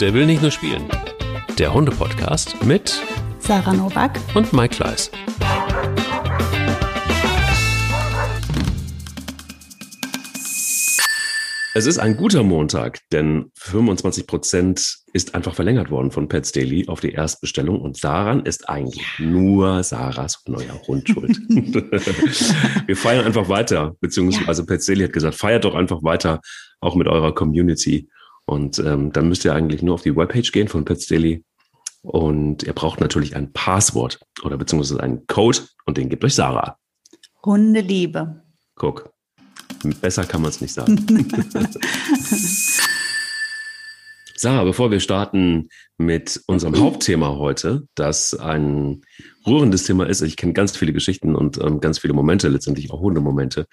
Der will nicht nur spielen. Der Hunde-Podcast mit Sarah Novak und Mike Kleiss. Es ist ein guter Montag, denn 25 Prozent ist einfach verlängert worden von Pets Daily auf die Erstbestellung und daran ist eigentlich nur Sarahs neuer Hund schuld. Wir feiern einfach weiter, beziehungsweise ja. Pets Daily hat gesagt, feiert doch einfach weiter, auch mit eurer Community. Und ähm, dann müsst ihr eigentlich nur auf die Webpage gehen von Pets Daily und ihr braucht natürlich ein Passwort oder beziehungsweise einen Code und den gibt euch Sarah. Hundeliebe. Guck, Besser kann man es nicht sagen. Sarah, bevor wir starten mit unserem Hauptthema heute, das ein rührendes Thema ist, ich kenne ganz viele Geschichten und ähm, ganz viele Momente, letztendlich auch Hundemomente,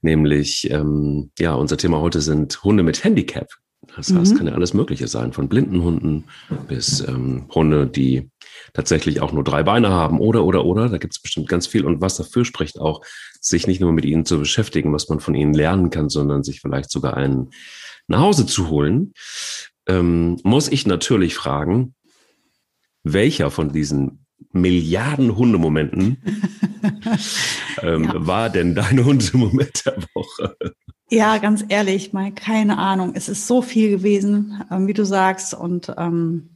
nämlich, ähm, ja, unser Thema heute sind Hunde mit Handicap. Das heißt, mhm. kann ja alles Mögliche sein, von blinden Hunden bis ähm, Hunde, die tatsächlich auch nur drei Beine haben oder, oder, oder. Da gibt es bestimmt ganz viel. Und was dafür spricht auch, sich nicht nur mit ihnen zu beschäftigen, was man von ihnen lernen kann, sondern sich vielleicht sogar einen nach Hause zu holen, ähm, muss ich natürlich fragen, welcher von diesen Milliarden Hundemomenten ähm, ja. war denn dein Hundemoment der Woche? Ja, ganz ehrlich, mal keine Ahnung. Es ist so viel gewesen, ähm, wie du sagst. Und ähm,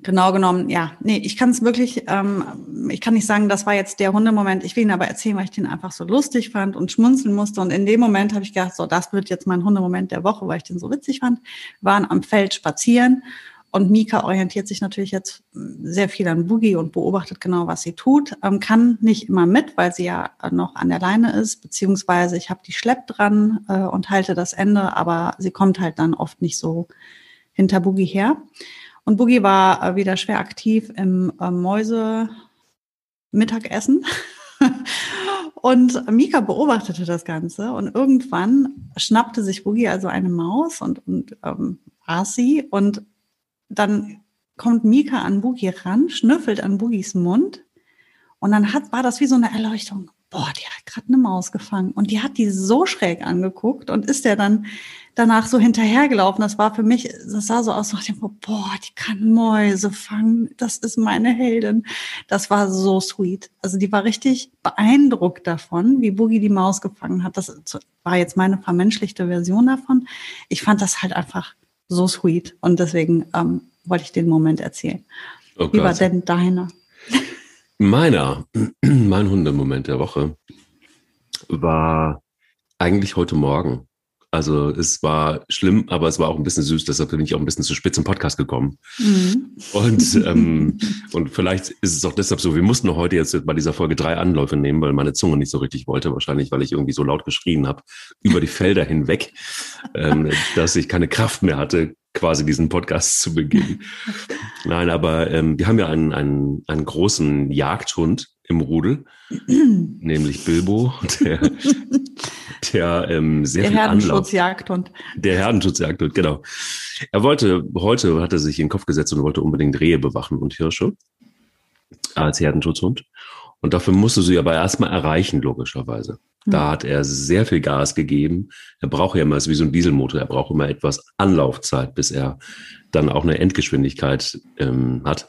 genau genommen, ja, nee, ich kann es wirklich, ähm, ich kann nicht sagen, das war jetzt der Hundemoment. Ich will ihn aber erzählen, weil ich den einfach so lustig fand und schmunzeln musste. Und in dem Moment habe ich gedacht, so, das wird jetzt mein Hundemoment der Woche, weil ich den so witzig fand. Wir waren am Feld spazieren und Mika orientiert sich natürlich jetzt sehr viel an Boogie und beobachtet genau, was sie tut. Ähm, kann nicht immer mit, weil sie ja noch an der Leine ist, beziehungsweise ich habe die Schlepp dran äh, und halte das Ende, aber sie kommt halt dann oft nicht so hinter Boogie her. Und Boogie war äh, wieder schwer aktiv im äh, Mäuse-Mittagessen. und Mika beobachtete das Ganze und irgendwann schnappte sich Boogie also eine Maus und, und ähm, aß sie und dann kommt Mika an Boogie ran, schnüffelt an Boogies Mund und dann hat, war das wie so eine Erleuchtung. Boah, die hat gerade eine Maus gefangen und die hat die so schräg angeguckt und ist der dann danach so hinterhergelaufen. Das war für mich, das sah so aus, nach dem, boah, die kann Mäuse fangen. Das ist meine Heldin. Das war so sweet. Also die war richtig beeindruckt davon, wie Boogie die Maus gefangen hat. Das war jetzt meine vermenschlichte Version davon. Ich fand das halt einfach so sweet und deswegen ähm, wollte ich den Moment erzählen. Oh wie war denn deiner? Meiner, mein Hundemoment der Woche war eigentlich heute Morgen. Also es war schlimm, aber es war auch ein bisschen süß, deshalb bin ich auch ein bisschen zu spät zum Podcast gekommen. Mhm. Und, ähm, und vielleicht ist es auch deshalb so, wir mussten heute jetzt bei dieser Folge drei Anläufe nehmen, weil meine Zunge nicht so richtig wollte, wahrscheinlich, weil ich irgendwie so laut geschrien habe, über die Felder hinweg, ähm, dass ich keine Kraft mehr hatte, quasi diesen Podcast zu beginnen. Nein, aber ähm, wir haben ja einen, einen, einen großen Jagdhund im Rudel, nämlich Bilbo, der der ähm, sehr der viel Herdenschutzjagdhund. Der Herdenschutzjagdhund, genau. Er wollte, heute hat er sich in den Kopf gesetzt und wollte unbedingt Rehe bewachen und Hirsche als Herdenschutzhund. Und dafür musste sie aber erstmal erreichen, logischerweise. Da hm. hat er sehr viel Gas gegeben. Er braucht ja immer, ist wie so ein Dieselmotor, er braucht immer etwas Anlaufzeit, bis er dann auch eine Endgeschwindigkeit ähm, hat.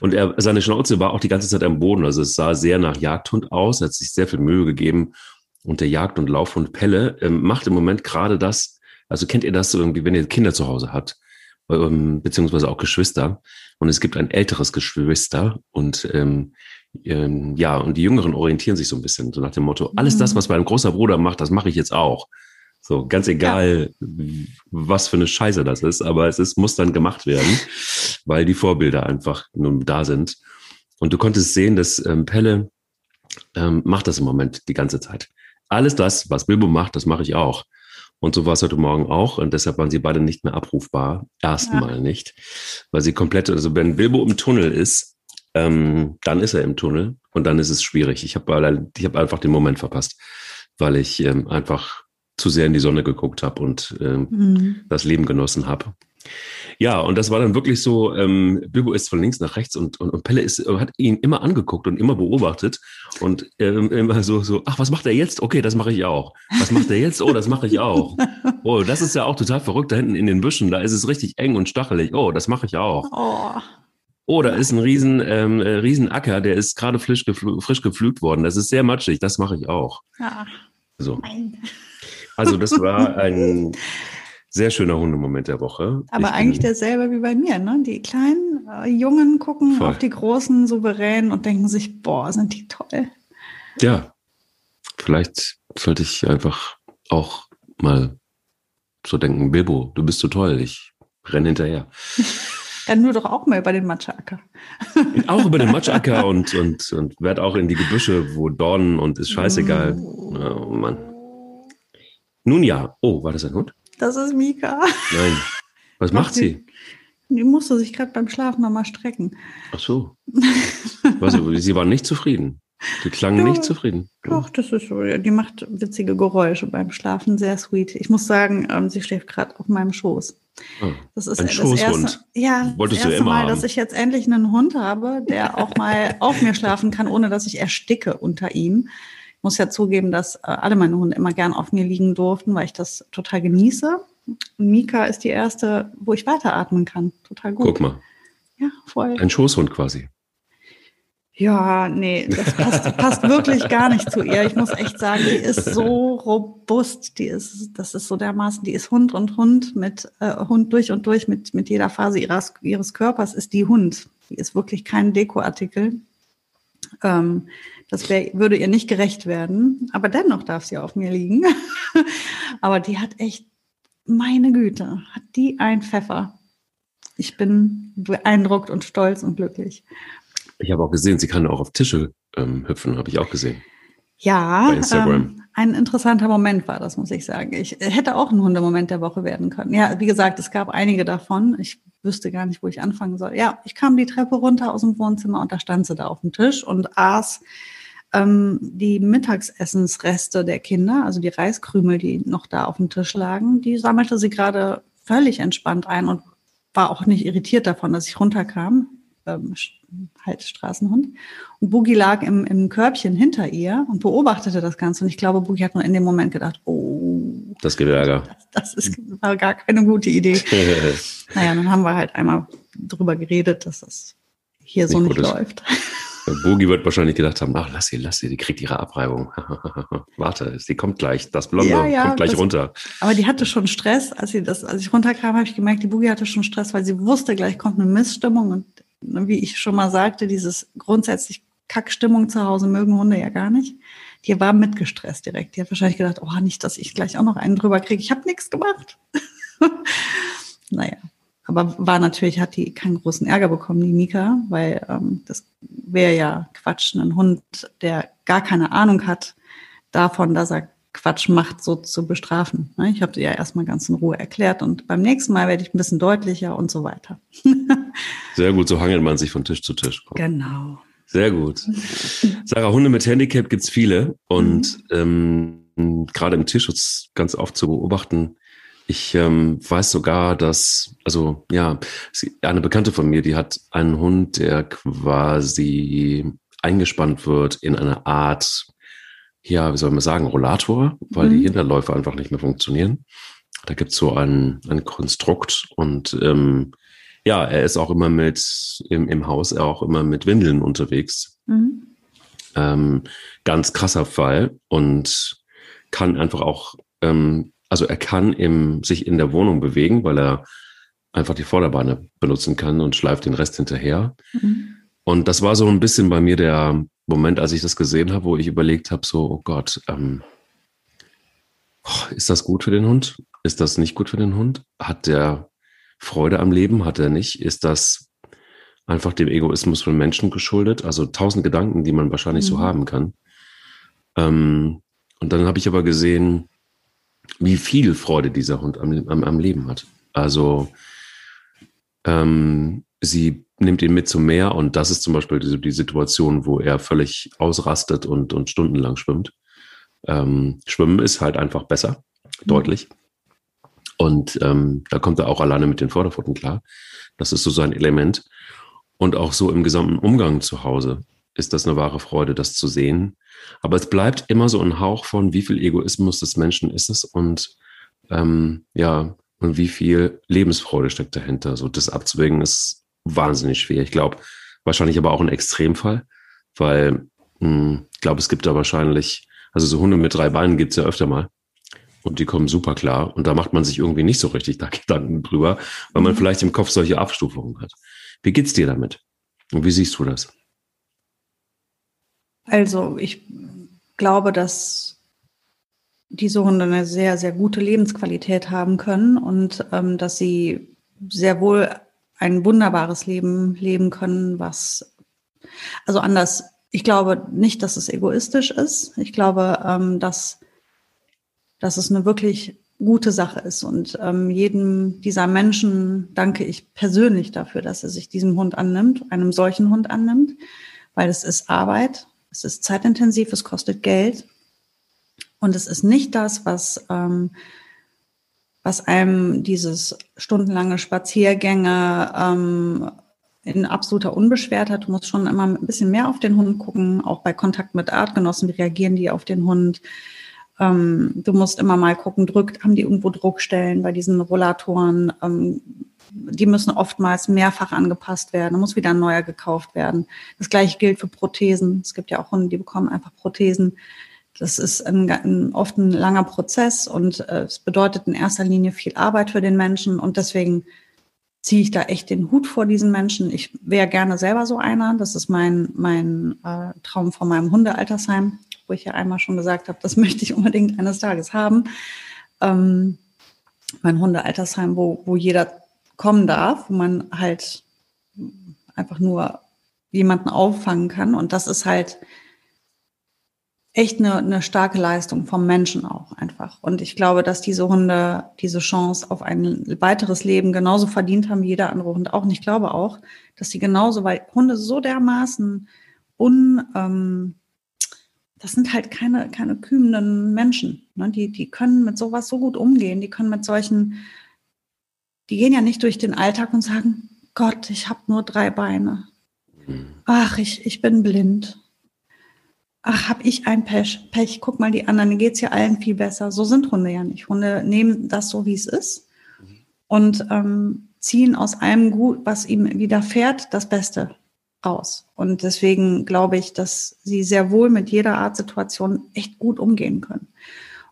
Und er, seine Schnauze war auch die ganze Zeit am Boden. Also es sah sehr nach Jagdhund aus. Er hat sich sehr viel Mühe gegeben und der Jagd- und Laufhund Pelle ähm, macht im Moment gerade das, also kennt ihr das so irgendwie, wenn ihr Kinder zu Hause habt, ähm, beziehungsweise auch Geschwister und es gibt ein älteres Geschwister und ähm, ähm, ja, und die Jüngeren orientieren sich so ein bisschen, so nach dem Motto, alles das, mhm. was mein großer Bruder macht, das mache ich jetzt auch. So, ganz egal, ja. was für eine Scheiße das ist, aber es ist, muss dann gemacht werden, weil die Vorbilder einfach nun da sind. Und du konntest sehen, dass ähm, Pelle ähm, macht das im Moment die ganze Zeit alles das, was Bilbo macht, das mache ich auch. Und so war es heute Morgen auch. Und deshalb waren sie beide nicht mehr abrufbar. Erstmal ja. nicht. Weil sie komplett, also wenn Bilbo im Tunnel ist, ähm, dann ist er im Tunnel und dann ist es schwierig. Ich habe ich hab einfach den Moment verpasst, weil ich ähm, einfach zu sehr in die Sonne geguckt habe und ähm, mhm. das Leben genossen habe. Ja, und das war dann wirklich so, ähm, Bilbo ist von links nach rechts und, und, und Pelle ist, hat ihn immer angeguckt und immer beobachtet und ähm, immer so, so, ach, was macht er jetzt? Okay, das mache ich auch. Was macht er jetzt? Oh, das mache ich auch. Oh, das ist ja auch total verrückt da hinten in den Büschen, da ist es richtig eng und stachelig. Oh, das mache ich auch. Oh. Oh, da ist ein riesen, ähm, äh, riesen Acker, der ist gerade frisch, gefl frisch gepflügt worden. Das ist sehr matschig, das mache ich auch. Ja. So. Nein. Also das war ein sehr schöner Hundemoment der Woche. Aber Ich eigentlich derselbe wie bei mir, ne? Die kleinen äh, Jungen gucken Voll. auf die großen souverän und denken sich, boah, sind die toll. Ja, vielleicht sollte ich einfach auch mal so denken, Bilbo, du bist so toll, ich renne hinterher. Dann nur doch auch mal über den Matscheacker. Auch über den Matschacker und, und, und werd auch in die Gebüsche, wo Dornen und ist scheißegal. Oh Mann. Nun ja, oh, war das ein Hund? Das ist Mika. Nein. Was macht sie? Die musste sich gerade beim Schlafen nochmal strecken. Ach so. Also, sie war nicht zufrieden. Sie klang Ja. nicht zufrieden. Doch, das ist so. Die macht witzige Geräusche beim Schlafen, sehr sweet. Ich muss sagen, ähm, sie schläft gerade auf meinem Schoß. Ah. Das ist Ein das Schoßhund. erste, ja, Wolltest das erste Mal, haben. dass ich jetzt endlich einen Hund habe, der auch mal auf mir schlafen kann, ohne dass ich ersticke unter ihm. Ich muss ja zugeben, dass äh, alle meine Hunde immer gern auf mir liegen durften, weil ich das total genieße. Und Mika ist die erste, wo ich weiteratmen kann. Total gut. Guck mal, Ja, voll. ein Schoßhund quasi. Ja, nee, das passt, passt wirklich gar nicht zu ihr. Ich muss echt sagen, die ist so robust. Die ist, das ist so dermaßen, die ist Hund und Hund mit äh, Hund durch und durch mit, mit jeder Phase ihres, ihres Körpers ist die Hund. Die ist wirklich kein Dekoartikel. Ähm, das wär, würde ihr nicht gerecht werden. Aber dennoch darf sie auf mir liegen. Aber die hat echt, meine Güte, hat die ein Pfeffer. Ich bin beeindruckt und stolz und glücklich. Ich habe auch gesehen, sie kann auch auf Tische ähm, hüpfen, habe ich auch gesehen. Ja, ähm, ein interessanter Moment war das, muss ich sagen. Ich äh, hätte auch ein Hundemoment der Woche werden können. Ja, wie gesagt, es gab einige davon. Ich wüsste gar nicht, wo ich anfangen soll. Ja, ich kam die Treppe runter aus dem Wohnzimmer und da stand sie da auf dem Tisch und aß ähm, die Mittagsessensreste der Kinder, also die Reiskrümel, die noch da auf dem Tisch lagen, die sammelte sie gerade völlig entspannt ein und war auch nicht irritiert davon, dass ich runterkam. Ähm, halt Straßenhund. Und Boogie lag im, im Körbchen hinter ihr und beobachtete das Ganze. Und ich glaube, Boogie hat nur in dem Moment gedacht, oh, Das gibt Ärger. das, das ist, war gar keine gute Idee. Naja, dann haben wir halt einmal drüber geredet, dass das hier so Nicht nicht gut ist. läuft. Bogi wird wahrscheinlich gedacht haben, ach, lass sie, lass sie, die kriegt ihre Abreibung. Warte, sie kommt gleich, das Blonde Ja, ja, kommt gleich das- runter. Aber die hatte schon Stress, als sie das, als ich runterkam, habe ich gemerkt, die Boogie hatte schon Stress, weil sie wusste, gleich kommt eine Missstimmung. Und wie ich schon mal sagte, dieses grundsätzlich Kackstimmung zu Hause mögen Hunde ja gar nicht. Die war mitgestresst direkt. Die hat wahrscheinlich gedacht, oh, nicht, dass ich gleich auch noch einen drüber kriege. Ich habe nichts gemacht. naja. Aber war natürlich, hat die keinen großen Ärger bekommen, die Mika, weil ähm, das wäre ja Quatsch, einen Hund, der gar keine Ahnung hat davon, dass er Quatsch macht, so zu bestrafen. ne? Ich habe dir ja erstmal ganz in Ruhe erklärt und beim nächsten Mal werde ich ein bisschen deutlicher und so weiter. Sehr gut, so hangelt man sich von Tisch zu Tisch. Genau. Sehr gut. Sarah, Hunde mit Handicap gibt's viele und ähm, gerade im Tierschutz ganz oft zu beobachten. Ich ähm, weiß sogar, dass, also ja, eine Bekannte von mir, die hat einen Hund, der quasi eingespannt wird in eine Art, ja, wie soll man sagen, Rollator, weil die Mhm. Hinterläufe einfach nicht mehr funktionieren. Da gibt's so ein, ein Konstrukt und ähm, ja, er ist auch immer mit im, im Haus, er auch immer mit Windeln unterwegs. Mhm. Ähm, ganz krasser Fall und kann einfach auch, ähm, also er kann im, sich in der Wohnung bewegen, weil er einfach die Vorderbeine benutzen kann und schleift den Rest hinterher. Mhm. Und das war so ein bisschen bei mir der Moment, als ich das gesehen habe, wo ich überlegt habe, so, oh Gott, ähm, oh, ist das gut für den Hund? Ist das nicht gut für den Hund? Hat der Freude am Leben? Hat er nicht? Ist das einfach dem Egoismus von Menschen geschuldet? Also tausend Gedanken, die man wahrscheinlich so Mhm. haben kann. Ähm, und dann habe ich aber gesehen, wie viel Freude dieser Hund am, am, am Leben hat. Also ähm, sie nimmt ihn mit zum Meer und das ist zum Beispiel die, die Situation, wo er völlig ausrastet und, und stundenlang schwimmt. Ähm, Schwimmen ist halt einfach besser, Mhm. deutlich. Und ähm, da kommt er auch alleine mit den Vorderpfoten klar. Das ist so sein Element. Und auch so im gesamten Umgang zu Hause ist das eine wahre Freude, das zu sehen. Aber es bleibt immer so ein Hauch von, wie viel Egoismus des Menschen ist es und ähm, ja, und wie viel Lebensfreude steckt dahinter. So das abzuwägen ist wahnsinnig schwer. Ich glaube, wahrscheinlich aber auch ein Extremfall, weil hm, ich glaube, es gibt da wahrscheinlich, also so Hunde mit drei Beinen gibt es ja öfter mal. Und die kommen super klar. Und da macht man sich irgendwie nicht so richtig da Gedanken drüber, weil man mhm. vielleicht im Kopf solche Abstufungen hat. Wie geht's dir damit? Und wie siehst du das? Also ich glaube, dass diese Hunde eine sehr, sehr gute Lebensqualität haben können und ähm, dass sie sehr wohl ein wunderbares Leben leben können, was, also anders, ich glaube nicht, dass es egoistisch ist. Ich glaube, ähm, dass, dass es eine wirklich gute Sache ist. Und ähm, jedem dieser Menschen danke ich persönlich dafür, dass er sich diesem Hund annimmt, einem solchen Hund annimmt, weil es ist Arbeit, es ist zeitintensiv, es kostet Geld. Und es ist nicht das, was ähm, was einem dieses stundenlange Spaziergänge ähm, in absoluter Unbeschwertheit. Du musst schon immer ein bisschen mehr auf den Hund gucken, auch bei Kontakt mit Artgenossen, wie reagieren die auf den Hund. Ähm, du musst immer mal gucken, drückt, haben die irgendwo Druckstellen bei diesen Rollatoren. Ähm, die müssen oftmals mehrfach angepasst werden. Da muss wieder ein neuer gekauft werden. Das gleiche gilt für Prothesen. Es gibt ja auch Hunde, die bekommen einfach Prothesen. Das ist ein, ein, oft ein langer Prozess und äh, es bedeutet in erster Linie viel Arbeit für den Menschen und deswegen ziehe ich da echt den Hut vor diesen Menschen. Ich wäre gerne selber so einer. Das ist mein, mein äh, Traum von meinem Hundealtersheim, wo ich ja einmal schon gesagt habe, das möchte ich unbedingt eines Tages haben. Ähm, mein Hundealtersheim, wo, wo jeder kommen darf, wo man halt einfach nur jemanden auffangen kann. Und das ist halt echt eine, eine starke Leistung vom Menschen auch einfach. Und ich glaube, dass diese Hunde diese Chance auf ein weiteres Leben genauso verdient haben wie jeder andere Hund auch. Und ich glaube auch, dass sie genauso, weil Hunde so dermaßen un, ähm, das sind halt keine, keine kühnen Menschen. Ne? Die, die können mit sowas so gut umgehen. Die können mit solchen, die gehen ja nicht durch den Alltag und sagen, Gott, ich habe nur drei Beine. Mhm. Ach, ich, ich bin blind ach, hab ich ein Pech, Pech, guck mal die anderen, geht's ja allen viel besser. So sind Hunde ja nicht. Hunde nehmen das so, wie es ist und ähm, ziehen aus allem Gut, was ihm widerfährt, das Beste raus. Und deswegen glaube ich, dass sie sehr wohl mit jeder Art Situation echt gut umgehen können.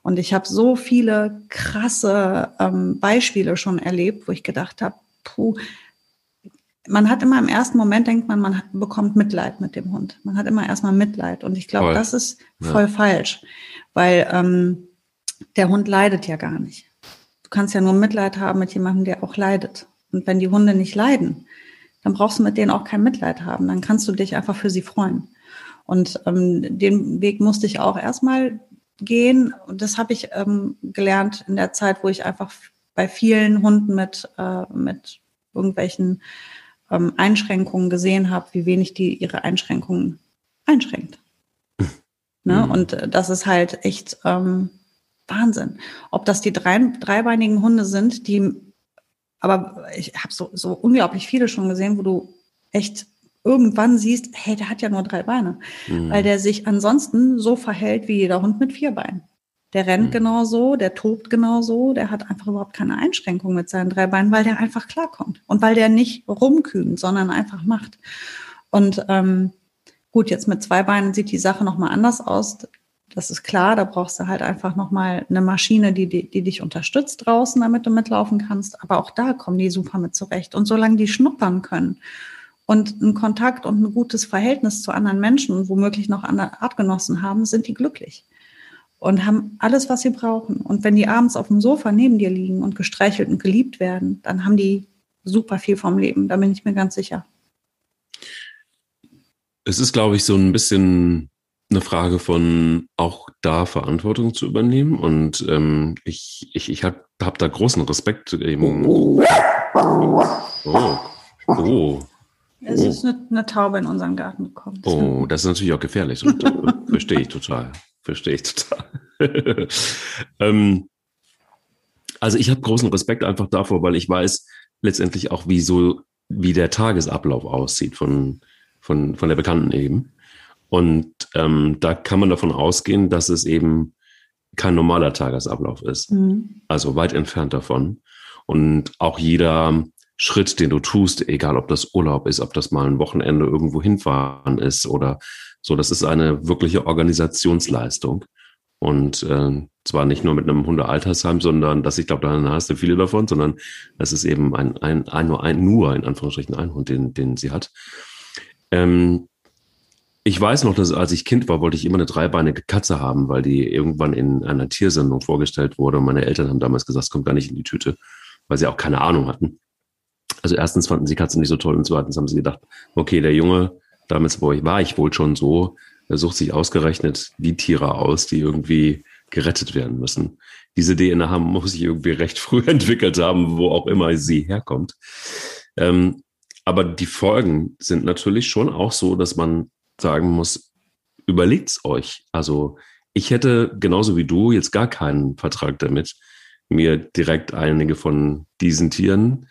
Und ich habe so viele krasse ähm, Beispiele schon erlebt, wo ich gedacht habe, puh, man hat immer im ersten Moment denkt man, man bekommt Mitleid mit dem Hund. Man hat immer erstmal Mitleid. Und ich glaube, das ist voll ja. falsch, weil ähm, der Hund leidet ja gar nicht. Du kannst ja nur Mitleid haben mit jemandem, der auch leidet. Und wenn die Hunde nicht leiden, dann brauchst du mit denen auch kein Mitleid haben. Dann kannst du dich einfach für sie freuen. Und ähm, den Weg musste ich auch erstmal gehen. Und das habe ich ähm, gelernt in der Zeit, wo ich einfach bei vielen Hunden mit, äh, mit irgendwelchen ähm, Einschränkungen gesehen habe, wie wenig die ihre Einschränkungen einschränkt. ne? Mhm. Und äh, das ist halt echt ähm, Wahnsinn. Ob das die drei, dreibeinigen Hunde sind, die, aber ich habe so, so unglaublich viele schon gesehen, wo du echt irgendwann siehst, hey, der hat ja nur drei Beine, mhm. weil der sich ansonsten so verhält wie jeder Hund mit vier Beinen. Der rennt mhm. genauso, der tobt genauso, der hat einfach überhaupt keine Einschränkung mit seinen drei Beinen, weil der einfach klarkommt und weil der nicht rumkühnt, sondern einfach macht. Und ähm, gut, jetzt mit zwei Beinen sieht die Sache nochmal anders aus. Das ist klar, da brauchst du halt einfach nochmal eine Maschine, die, die, die dich unterstützt draußen, damit du mitlaufen kannst. Aber auch da kommen die super mit zurecht. Und solange die schnuppern können und einen Kontakt und ein gutes Verhältnis zu anderen Menschen und womöglich noch andere Artgenossen haben, sind die glücklich und haben alles, was sie brauchen. Und wenn die abends auf dem Sofa neben dir liegen und gestreichelt und geliebt werden, dann haben die super viel vom Leben. Da bin ich mir ganz sicher. Es ist, glaube ich, so ein bisschen eine Frage von auch da Verantwortung zu übernehmen. Und ähm, ich, ich, ich habe hab da großen Respekt. Eben. Oh. Oh. Es oh. ist eine, eine, Taube in unseren Garten gekommen. Oh, das ist natürlich auch gefährlich. Und, äh, verstehe ich total. Verstehe ich total. ähm, Also ich habe großen Respekt einfach davor, weil ich weiß letztendlich auch, wie so, wie der Tagesablauf aussieht von, von, von der Bekannten eben. Und ähm, da kann man davon ausgehen, dass es eben kein normaler Tagesablauf ist. Mhm. Also weit entfernt davon. Und auch jeder Schritt, den du tust, egal ob das Urlaub ist, ob das mal ein Wochenende irgendwo hinfahren ist oder so, das ist eine wirkliche Organisationsleistung. Und äh, zwar nicht nur mit einem Hundealtersheim, sondern das, ich glaube, da hast du viele davon, sondern es ist eben ein, ein, ein, nur ein, nur in Anführungsstrichen ein Hund, den, den sie hat. Ähm, ich weiß noch, dass als ich Kind war, wollte ich immer eine dreibeinige Katze haben, weil die irgendwann in einer Tiersendung vorgestellt wurde. Und meine Eltern haben damals gesagt, es kommt gar nicht in die Tüte, weil sie auch keine Ahnung hatten. Also erstens fanden sie Katzen nicht so toll und zweitens haben sie gedacht, okay, der Junge, damals war ich wohl schon so, er sucht sich ausgerechnet die Tiere aus, die irgendwie gerettet werden müssen. Diese DNA muss sich irgendwie recht früh entwickelt haben, wo auch immer sie herkommt. Ähm, aber die Folgen sind natürlich schon auch so, dass man sagen muss, überlegt's euch. Also ich hätte genauso wie du jetzt gar keinen Vertrag damit, mir direkt einige von diesen Tieren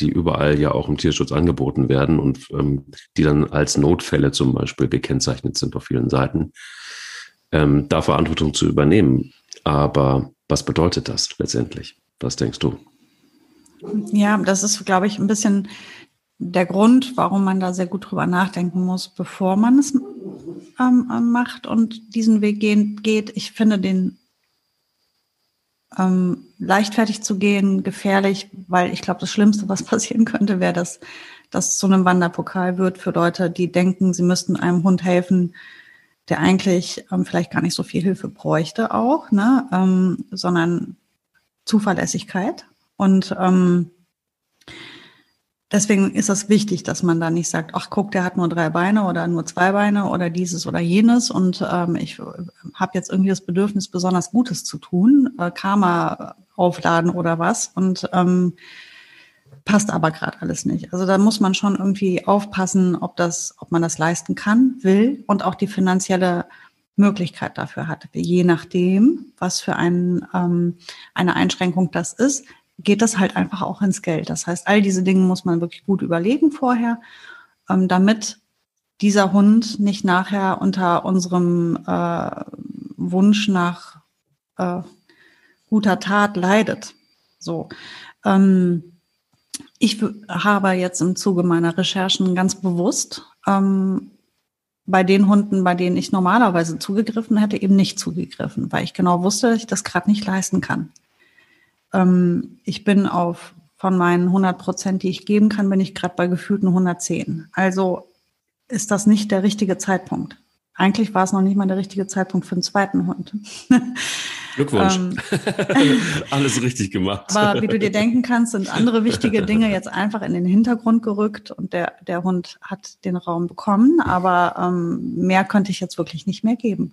die überall ja auch im Tierschutz angeboten werden und ähm, die dann als Notfälle zum Beispiel gekennzeichnet sind auf vielen Seiten, ähm, da Verantwortung zu übernehmen. Aber was bedeutet das letztendlich? Was denkst du? Ja, das ist, glaube ich, ein bisschen der Grund, warum man da sehr gut drüber nachdenken muss, bevor man es ähm, macht und diesen Weg gehen, geht. Ich finde den ähm, leichtfertig zu gehen, gefährlich, weil ich glaube, das Schlimmste, was passieren könnte, wäre, dass das zu einem Wanderpokal wird für Leute, die denken, sie müssten einem Hund helfen, der eigentlich ähm, vielleicht gar nicht so viel Hilfe bräuchte auch, ne, ähm, sondern Zuverlässigkeit. Und ähm, deswegen ist es wichtig, dass man da nicht sagt, ach guck, der hat nur drei Beine oder nur zwei Beine oder dieses oder jenes und ähm, ich äh, habe jetzt irgendwie das Bedürfnis, besonders Gutes zu tun, äh, Karma aufladen oder was und ähm, passt aber gerade alles nicht. Also da muss man schon irgendwie aufpassen, ob das, ob man das leisten kann, will und auch die finanzielle Möglichkeit dafür hat. Je nachdem, was für ein, ähm, eine Einschränkung das ist, geht das halt einfach auch ins Geld. Das heißt, all diese Dinge muss man wirklich gut überlegen vorher, ähm, damit dieser Hund nicht nachher unter unserem äh, Wunsch nach äh, guter Tat leidet. So. Ähm, ich habe jetzt im Zuge meiner Recherchen ganz bewusst ähm, bei den Hunden, bei denen ich normalerweise zugegriffen hätte, eben nicht zugegriffen, weil ich genau wusste, dass ich das gerade nicht leisten kann. Ähm, ich bin auf von meinen 100 Prozent, die ich geben kann, bin ich gerade bei gefühlten 110. Also ist das nicht der richtige Zeitpunkt. Eigentlich war es noch nicht mal der richtige Zeitpunkt für einen zweiten Hund. Glückwunsch. Ähm, Alles richtig gemacht. Aber wie du dir denken kannst, sind andere wichtige Dinge jetzt einfach in den Hintergrund gerückt und der, der Hund hat den Raum bekommen, aber ähm, mehr könnte ich jetzt wirklich nicht mehr geben.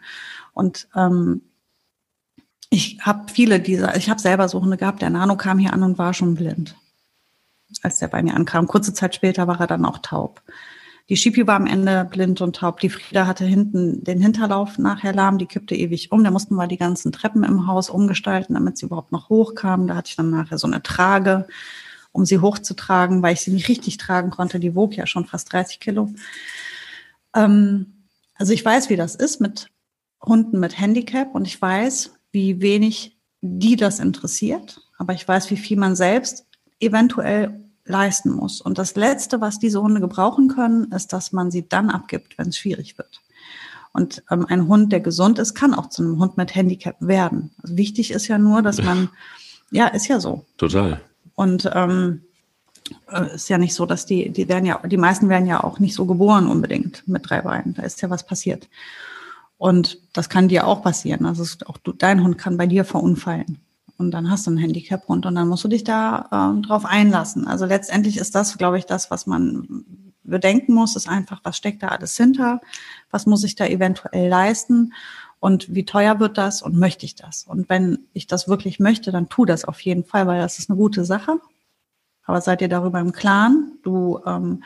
Und ähm, ich habe viele dieser, ich habe selber so Hunde gehabt, der Nano kam hier an und war schon blind, als der bei mir ankam. Kurze Zeit später war er dann auch taub. Die Shipi war am Ende blind und taub. Die Frieda hatte hinten den Hinterlauf nachher lahm, die kippte ewig um. Da mussten wir die ganzen Treppen im Haus umgestalten, damit sie überhaupt noch hochkam. Da hatte ich dann nachher so eine Trage, um sie hochzutragen, weil ich sie nicht richtig tragen konnte. Die wog ja schon fast 30 Kilo. Ähm, also ich weiß, wie das ist mit Hunden mit Handicap und ich weiß, wie wenig die das interessiert, aber ich weiß, wie viel man selbst eventuell leisten muss. Und das Letzte, was diese Hunde gebrauchen können, ist, dass man sie dann abgibt, wenn es schwierig wird. Und ähm, ein Hund, der gesund ist, kann auch zu einem Hund mit Handicap werden. Also wichtig ist ja nur, dass man, ja, ist ja so. Total. Und ähm, äh, ist ja nicht so, dass die, die werden ja, die meisten werden ja auch nicht so geboren unbedingt mit drei Beinen. Da ist ja was passiert. Und das kann dir auch passieren. Also auch du, dein Hund kann bei dir verunfallen. Und dann hast du einen Handicap-Hund und dann musst du dich da äh, drauf einlassen. Also letztendlich ist das, glaube ich, das, was man bedenken muss, ist einfach, was steckt da alles hinter? Was muss ich da eventuell leisten? Und wie teuer wird das und möchte ich das? Und wenn ich das wirklich möchte, dann tu das auf jeden Fall, weil das ist eine gute Sache. Aber seid ihr darüber im Klaren? Du ähm,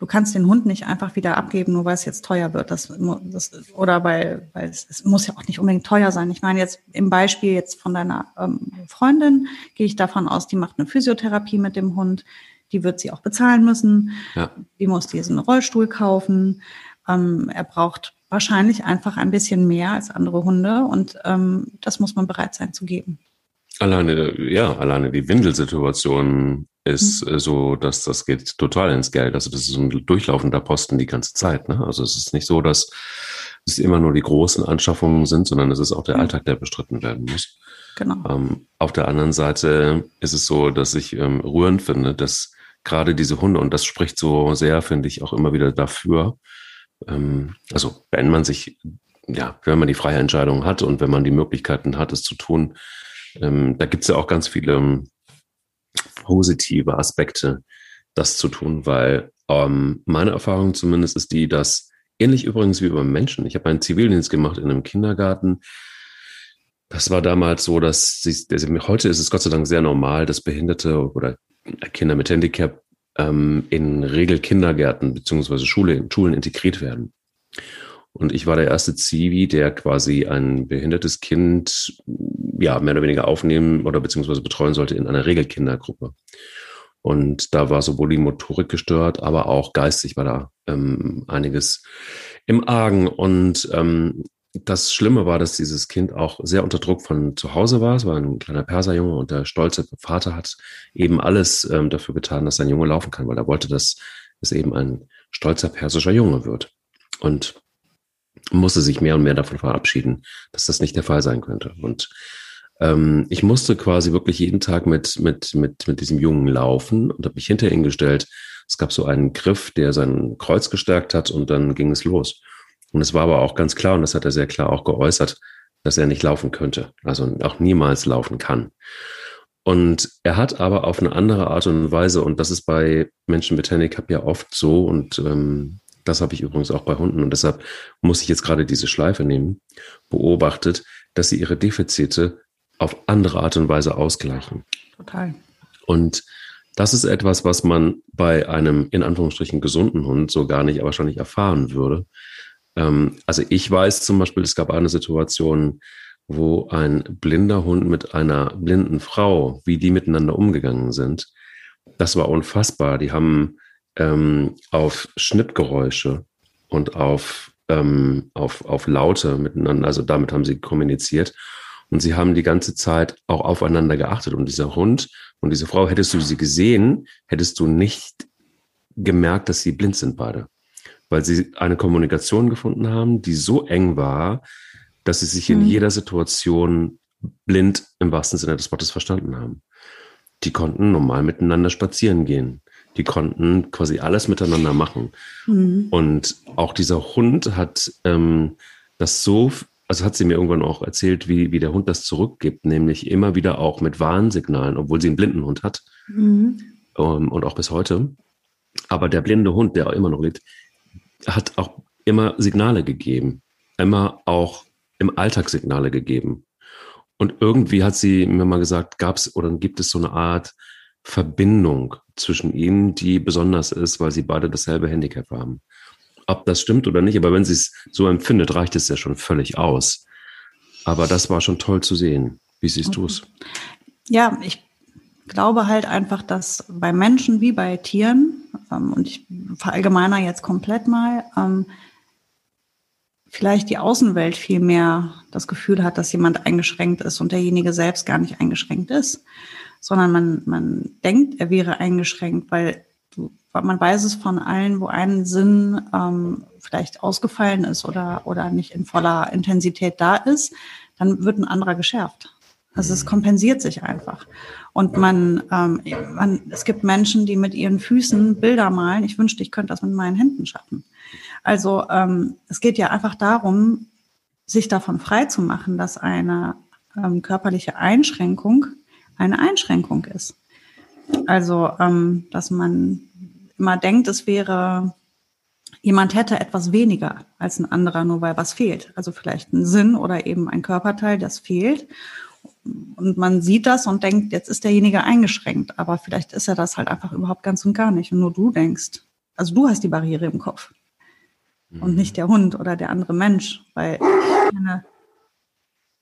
Du kannst den Hund nicht einfach wieder abgeben, nur weil es jetzt teuer wird. Das, das, oder weil, weil es, es muss ja auch nicht unbedingt teuer sein. Ich meine jetzt im Beispiel jetzt von deiner ähm, Freundin gehe ich davon aus, die macht eine Physiotherapie mit dem Hund. Die wird sie auch bezahlen müssen. Ja. Die muss diesen Rollstuhl kaufen. Ähm, er braucht wahrscheinlich einfach ein bisschen mehr als andere Hunde und ähm, das muss man bereit sein zu geben. Alleine, ja, alleine die Windelsituation ist mhm. so, dass das geht total ins Geld. Also das ist ein durchlaufender Posten die ganze Zeit. Ne? Also es ist nicht so, dass es immer nur die großen Anschaffungen sind, sondern es ist auch der mhm. Alltag, der bestritten werden muss. Genau. Ähm, auf der anderen Seite ist es so, dass ich ähm, rührend finde, dass gerade diese Hunde, und das spricht so sehr, finde ich, auch immer wieder dafür, ähm, also wenn man sich, ja, wenn man die freie Entscheidung hat und wenn man die Möglichkeiten hat, es zu tun, ähm, da gibt es ja auch ganz viele ähm, positive Aspekte, das zu tun, weil ähm, meine Erfahrung zumindest ist die, dass ähnlich übrigens wie beim Menschen, ich habe einen Zivildienst gemacht in einem Kindergarten. Das war damals so, dass sie, heute ist es Gott sei Dank sehr normal, dass Behinderte oder Kinder mit Handicap ähm, in Regelkindergärten beziehungsweise Schule, Schulen integriert werden. Und ich war der erste Zivi, der quasi ein behindertes Kind, ja, mehr oder weniger aufnehmen oder beziehungsweise betreuen sollte in einer Regelkindergruppe. Und da war sowohl die Motorik gestört, aber auch geistig war da ähm, einiges im Argen. Und ähm, das Schlimme war, dass dieses Kind auch sehr unter Druck von zu Hause war. Es war ein kleiner Perserjunge und der stolze Vater hat eben alles ähm, dafür getan, dass sein Junge laufen kann, weil er wollte, dass es eben ein stolzer persischer Junge wird. Und musste sich mehr und mehr davon verabschieden, dass das nicht der Fall sein könnte. Und ähm, ich musste quasi wirklich jeden Tag mit, mit, mit, mit diesem Jungen laufen und habe mich hinter ihn gestellt. Es gab so einen Griff, der sein Kreuz gestärkt hat und dann ging es los. Und es war aber auch ganz klar, und das hat er sehr klar auch geäußert, dass er nicht laufen könnte, also auch niemals laufen kann. Und er hat aber auf eine andere Art und Weise, und das ist bei Menschen mit Handicap ja oft so, und ähm, das habe ich übrigens auch bei Hunden und deshalb muss ich jetzt gerade diese Schleife nehmen, beobachtet, dass sie ihre Defizite auf andere Art und Weise ausgleichen. Total. Und das ist etwas, was man bei einem in Anführungsstrichen gesunden Hund so gar nicht wahrscheinlich erfahren würde. Ähm, also ich weiß zum Beispiel, es gab eine Situation, wo ein blinder Hund mit einer blinden Frau, wie die miteinander umgegangen sind, das war unfassbar. Die haben ähm, auf Schnittgeräusche und auf, ähm, auf, auf Laute miteinander, also damit haben sie kommuniziert. Und sie haben die ganze Zeit auch aufeinander geachtet. Und dieser Hund und diese Frau, hättest du sie gesehen, hättest du nicht gemerkt, dass sie blind sind beide. Weil sie eine Kommunikation gefunden haben, die so eng war, dass sie sich in mhm. jeder Situation blind im wahrsten Sinne des Wortes verstanden haben. Die konnten normal miteinander spazieren gehen. Die konnten quasi alles miteinander machen. Mhm. Und auch dieser Hund hat ähm, das so, also hat sie mir irgendwann auch erzählt, wie, wie der Hund das zurückgibt, nämlich immer wieder auch mit Warnsignalen, obwohl sie einen blinden Hund hat. Mhm. Ähm, und auch bis heute. Aber der blinde Hund, der auch immer noch lebt, hat auch immer Signale gegeben. Immer auch im Alltag Signale gegeben. Und irgendwie hat sie mir mal gesagt, gab es oder gibt es so eine Art Verbindung zwischen ihnen, die besonders ist, weil sie beide dasselbe Handicap haben. Ob das stimmt oder nicht, aber wenn sie es so empfindet, reicht es ja schon völlig aus. Aber das war schon toll zu sehen. Wie siehst du es? Ja, ich glaube halt einfach, dass bei Menschen wie bei Tieren, ähm, und ich verallgemeiner jetzt komplett mal, ähm, vielleicht die Außenwelt viel mehr das Gefühl hat, dass jemand eingeschränkt ist und derjenige selbst gar nicht eingeschränkt ist sondern man, man denkt, er wäre eingeschränkt, weil du, man weiß es von allen, wo ein Sinn ähm, vielleicht ausgefallen ist oder, oder nicht in voller Intensität da ist, dann wird ein anderer geschärft. Also es kompensiert sich einfach. Und man, ähm, man, es gibt Menschen, die mit ihren Füßen Bilder malen. Ich wünschte, ich könnte das mit meinen Händen schaffen. Also ähm, es geht ja einfach darum, sich davon frei zu machen, dass eine ähm, körperliche Einschränkung eine Einschränkung ist. Also, ähm, dass man immer denkt, es wäre, jemand hätte etwas weniger als ein anderer, nur weil was fehlt. Also vielleicht ein Sinn oder eben ein Körperteil, das fehlt. Und man sieht das und denkt, jetzt ist derjenige eingeschränkt. Aber vielleicht ist er das halt einfach überhaupt ganz und gar nicht. Und nur du denkst, also du hast die Barriere im Kopf mhm. und nicht der Hund oder der andere Mensch, weil meine,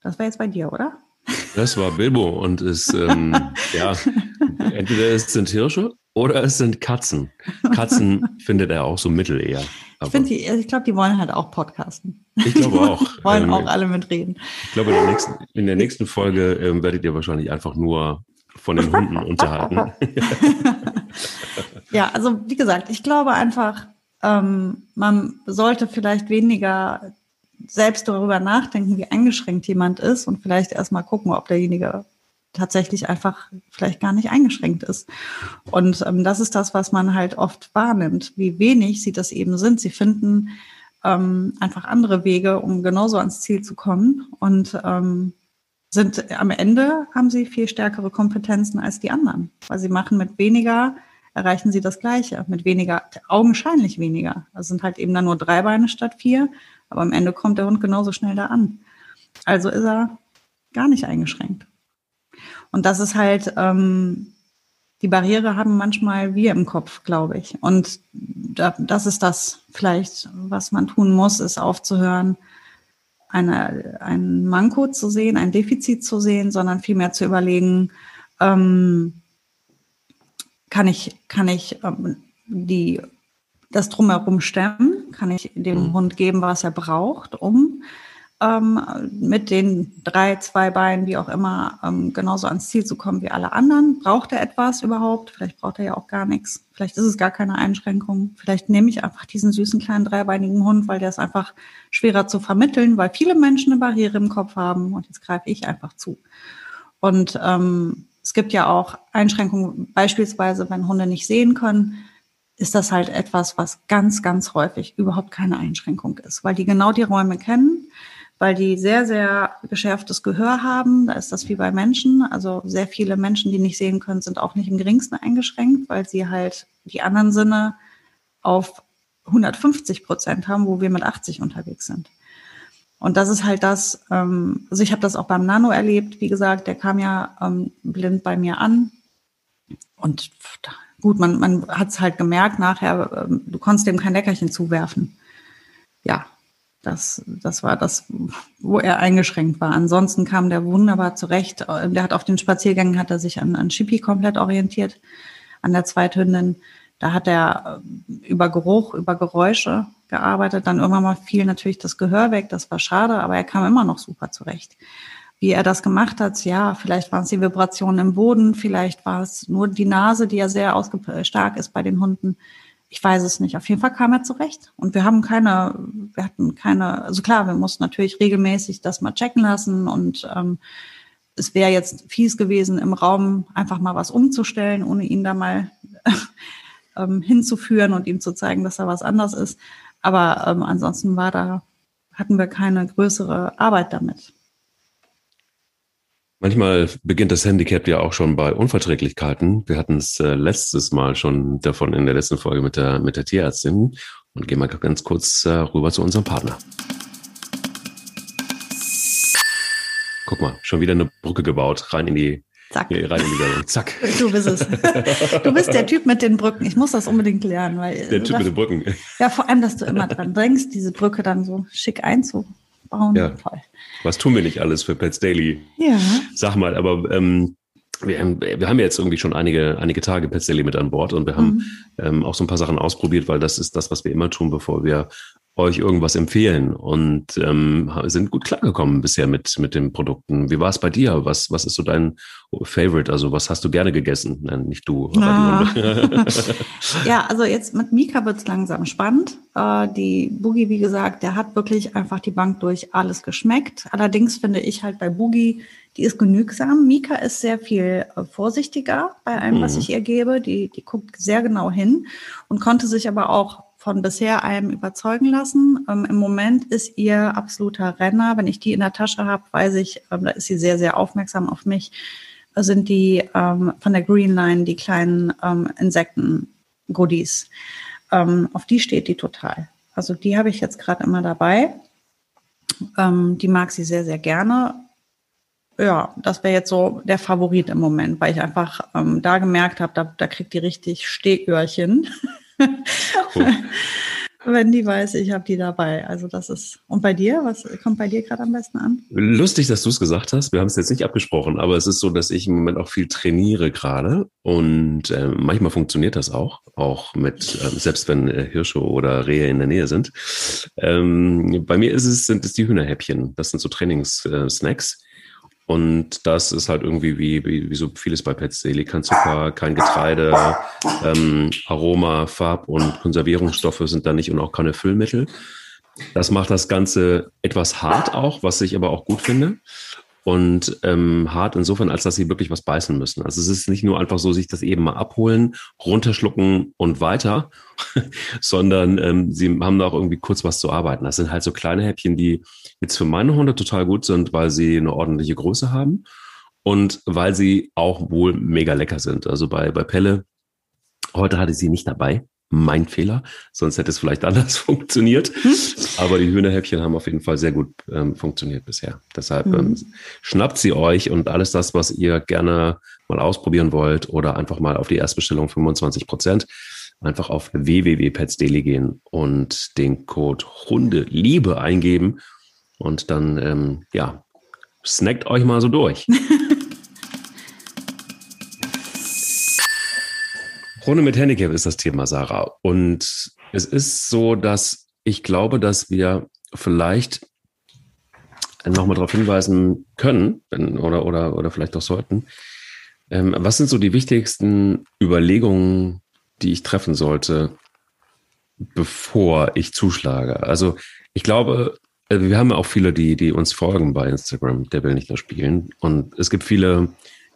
das war jetzt bei dir, oder? Das war Bilbo und es, ähm, ja, entweder es sind Hirsche oder es sind Katzen. Katzen findet er auch so mittel eher. ich finde, ich glaube, die wollen halt auch podcasten. Ich glaube auch. wollen ähm, auch alle mitreden. Ich glaube, in der nächsten, in der nächsten Folge ähm, werdet ihr wahrscheinlich einfach nur von den Hunden unterhalten. ja, also wie gesagt, ich glaube einfach, ähm, man sollte vielleicht weniger selbst darüber nachdenken, wie eingeschränkt jemand ist und vielleicht erstmal gucken, ob derjenige tatsächlich einfach vielleicht gar nicht eingeschränkt ist. Und ähm, das ist das, was man halt oft wahrnimmt, wie wenig sie das eben sind. Sie finden ähm, einfach andere Wege, um genauso ans Ziel zu kommen und ähm, sind am Ende haben sie viel stärkere Kompetenzen als die anderen, weil sie machen mit weniger erreichen sie das Gleiche, mit weniger, augenscheinlich weniger. Also sind halt eben dann nur drei Beine statt vier, aber am Ende kommt der Hund genauso schnell da an. Also ist er gar nicht eingeschränkt. Und das ist halt, ähm, die Barriere haben manchmal wir im Kopf, glaube ich. Und da, das ist das vielleicht, was man tun muss, ist aufzuhören, eine, ein Manko zu sehen, ein Defizit zu sehen, sondern vielmehr zu überlegen, ähm, kann ich, kann ich ähm, die, das drumherum stemmen? Kann ich dem mhm. Hund geben, was er braucht, um ähm, mit den drei, zwei Beinen, wie auch immer, ähm, genauso ans Ziel zu kommen wie alle anderen? Braucht er etwas überhaupt? Vielleicht braucht er ja auch gar nichts. Vielleicht ist es gar keine Einschränkung. Vielleicht nehme ich einfach diesen süßen kleinen dreibeinigen Hund, weil der ist einfach schwerer zu vermitteln, weil viele Menschen eine Barriere im Kopf haben und jetzt greife ich einfach zu. Und ähm, es gibt ja auch Einschränkungen, beispielsweise wenn Hunde nicht sehen können, ist das halt etwas, was ganz, ganz häufig überhaupt keine Einschränkung ist, weil die genau die Räume kennen, weil die sehr, sehr geschärftes Gehör haben. Da ist das wie bei Menschen. Also sehr viele Menschen, die nicht sehen können, sind auch nicht im geringsten eingeschränkt, weil sie halt die anderen Sinne auf 150 Prozent haben, wo wir mit 80 unterwegs sind. Und das ist halt das, ähm, also ich habe das auch beim Nano erlebt, wie gesagt, der kam ja ähm, blind bei mir an. Und gut, man, man hat es halt gemerkt nachher, ähm, du konntest dem kein Leckerchen zuwerfen. Ja, das, das war das, wo er eingeschränkt war. Ansonsten kam der wunderbar zurecht. Der hat auf den Spaziergängen, hat er sich an, an Chippy komplett orientiert, an der Zweithündin. Da hat er äh, über Geruch, über Geräusche gearbeitet. Dann irgendwann mal fiel natürlich das Gehör weg. Das war schade, aber er kam immer noch super zurecht. Wie er das gemacht hat, ja, vielleicht waren es die Vibrationen im Boden, vielleicht war es nur die Nase, die ja sehr stark ist bei den Hunden. Ich weiß es nicht. Auf jeden Fall kam er zurecht. Und wir haben keine, wir hatten keine, also klar, wir mussten natürlich regelmäßig das mal checken lassen und ähm, es wäre jetzt fies gewesen, im Raum einfach mal was umzustellen, ohne ihn da mal ähm, hinzuführen und ihm zu zeigen, dass da was anders ist. Aber ähm, ansonsten war da, hatten wir keine größere Arbeit damit. Manchmal beginnt das Handicap ja auch schon bei Unverträglichkeiten. Wir hatten es äh, letztes Mal schon davon in der letzten Folge mit der, mit der Tierärztin und gehen mal ganz kurz äh, rüber zu unserem Partner. Guck mal, schon wieder eine Brücke gebaut, rein in die Zack. Nee, rein in die Werbung. Zack. Du bist es. Du bist der Typ mit den Brücken. Ich muss das unbedingt lernen. Weil der Typ das, mit den Brücken. Ja, vor allem, dass du immer dran denkst, diese Brücke dann so schick einzubauen. Ja. Toll. Was tun wir nicht alles für Pets Daily? Ja. Sag mal, aber ähm, wir, haben, wir haben jetzt irgendwie schon einige, einige Tage Pets Daily mit an Bord und wir haben mhm. ähm, auch so ein paar Sachen ausprobiert, weil das ist das, was wir immer tun, bevor wir euch irgendwas empfehlen und ähm, sind gut klargekommen bisher mit, mit den Produkten. Wie war es bei dir? Was, was ist so dein Favorite? Also was hast du gerne gegessen? Nein, nicht du, aber ah. ja, also jetzt mit Mika wird's langsam spannend. Äh, die Boogie, wie gesagt, der hat wirklich einfach die Bank durch alles geschmeckt. Allerdings finde ich halt bei Boogie, die ist genügsam. Mika ist sehr viel äh, vorsichtiger bei allem, mhm. was ich ihr gebe. Die, die guckt sehr genau hin und konnte sich aber auch von bisher einem überzeugen lassen. Ähm, Im Moment ist ihr absoluter Renner. Wenn ich die in der Tasche habe, weiß ich, ähm, da ist sie sehr, sehr aufmerksam auf mich. Da sind die ähm, von der Green Line, die kleinen ähm, Insekten-Goodies. Ähm, auf die steht die total. Also die habe ich jetzt gerade immer dabei. Ähm, die mag sie sehr, sehr gerne. Ja, das wäre jetzt so der Favorit im Moment, weil ich einfach ähm, da gemerkt habe, da, da kriegt die richtig Stehöhrchen. Cool. Wenn die weiß, ich habe die dabei. Also das ist. Und bei dir? Was kommt bei dir gerade am besten an? Lustig, dass du es gesagt hast. Wir haben es jetzt nicht abgesprochen, aber es ist so, dass ich im Moment auch viel trainiere gerade. Und äh, manchmal funktioniert das auch. Auch mit, äh, selbst wenn äh, Hirsche oder Rehe in der Nähe sind. Ähm, bei mir ist es, sind es die Hühnerhäppchen. Das sind so Trainingssnacks. Und das ist halt irgendwie wie, wie, wie so vieles bei Pet Daily. Kein Zucker, kein Getreide, ähm, Aroma, Farb- und Konservierungsstoffe sind da nicht und auch keine Füllmittel. Das macht das Ganze etwas hart auch, was ich aber auch gut finde und ähm, hart insofern, als dass sie wirklich was beißen müssen. Also es ist nicht nur einfach so, sich das eben mal abholen, runterschlucken und weiter, sondern ähm, sie haben da auch irgendwie kurz was zu arbeiten. Das sind halt so kleine Häppchen, die jetzt für meine Hunde total gut sind, weil sie eine ordentliche Größe haben und weil sie auch wohl mega lecker sind. Also bei, bei Pelle, heute hatte ich sie nicht dabei, mein Fehler, sonst hätte es vielleicht anders funktioniert. Hm? Aber die Hühnerhäppchen haben auf jeden Fall sehr gut ähm, funktioniert bisher. Deshalb mhm. ähm, schnappt sie euch und alles das, was ihr gerne mal ausprobieren wollt oder einfach mal auf die Erstbestellung 25 Prozent, einfach auf www.petsdaily gehen und den Code Hundeliebe eingeben und dann, ähm, ja, snackt euch mal so durch. Hunde mit Handicap ist das Thema, Sarah. Und es ist so, dass ich glaube, dass wir vielleicht nochmal darauf hinweisen können oder, oder, oder vielleicht auch sollten. Ähm, was sind so die wichtigsten Überlegungen, die ich treffen sollte, bevor ich zuschlage? Also ich glaube, äh, wir haben ja auch viele, die, die uns folgen bei Instagram, der will nicht nur spielen. Und es gibt viele,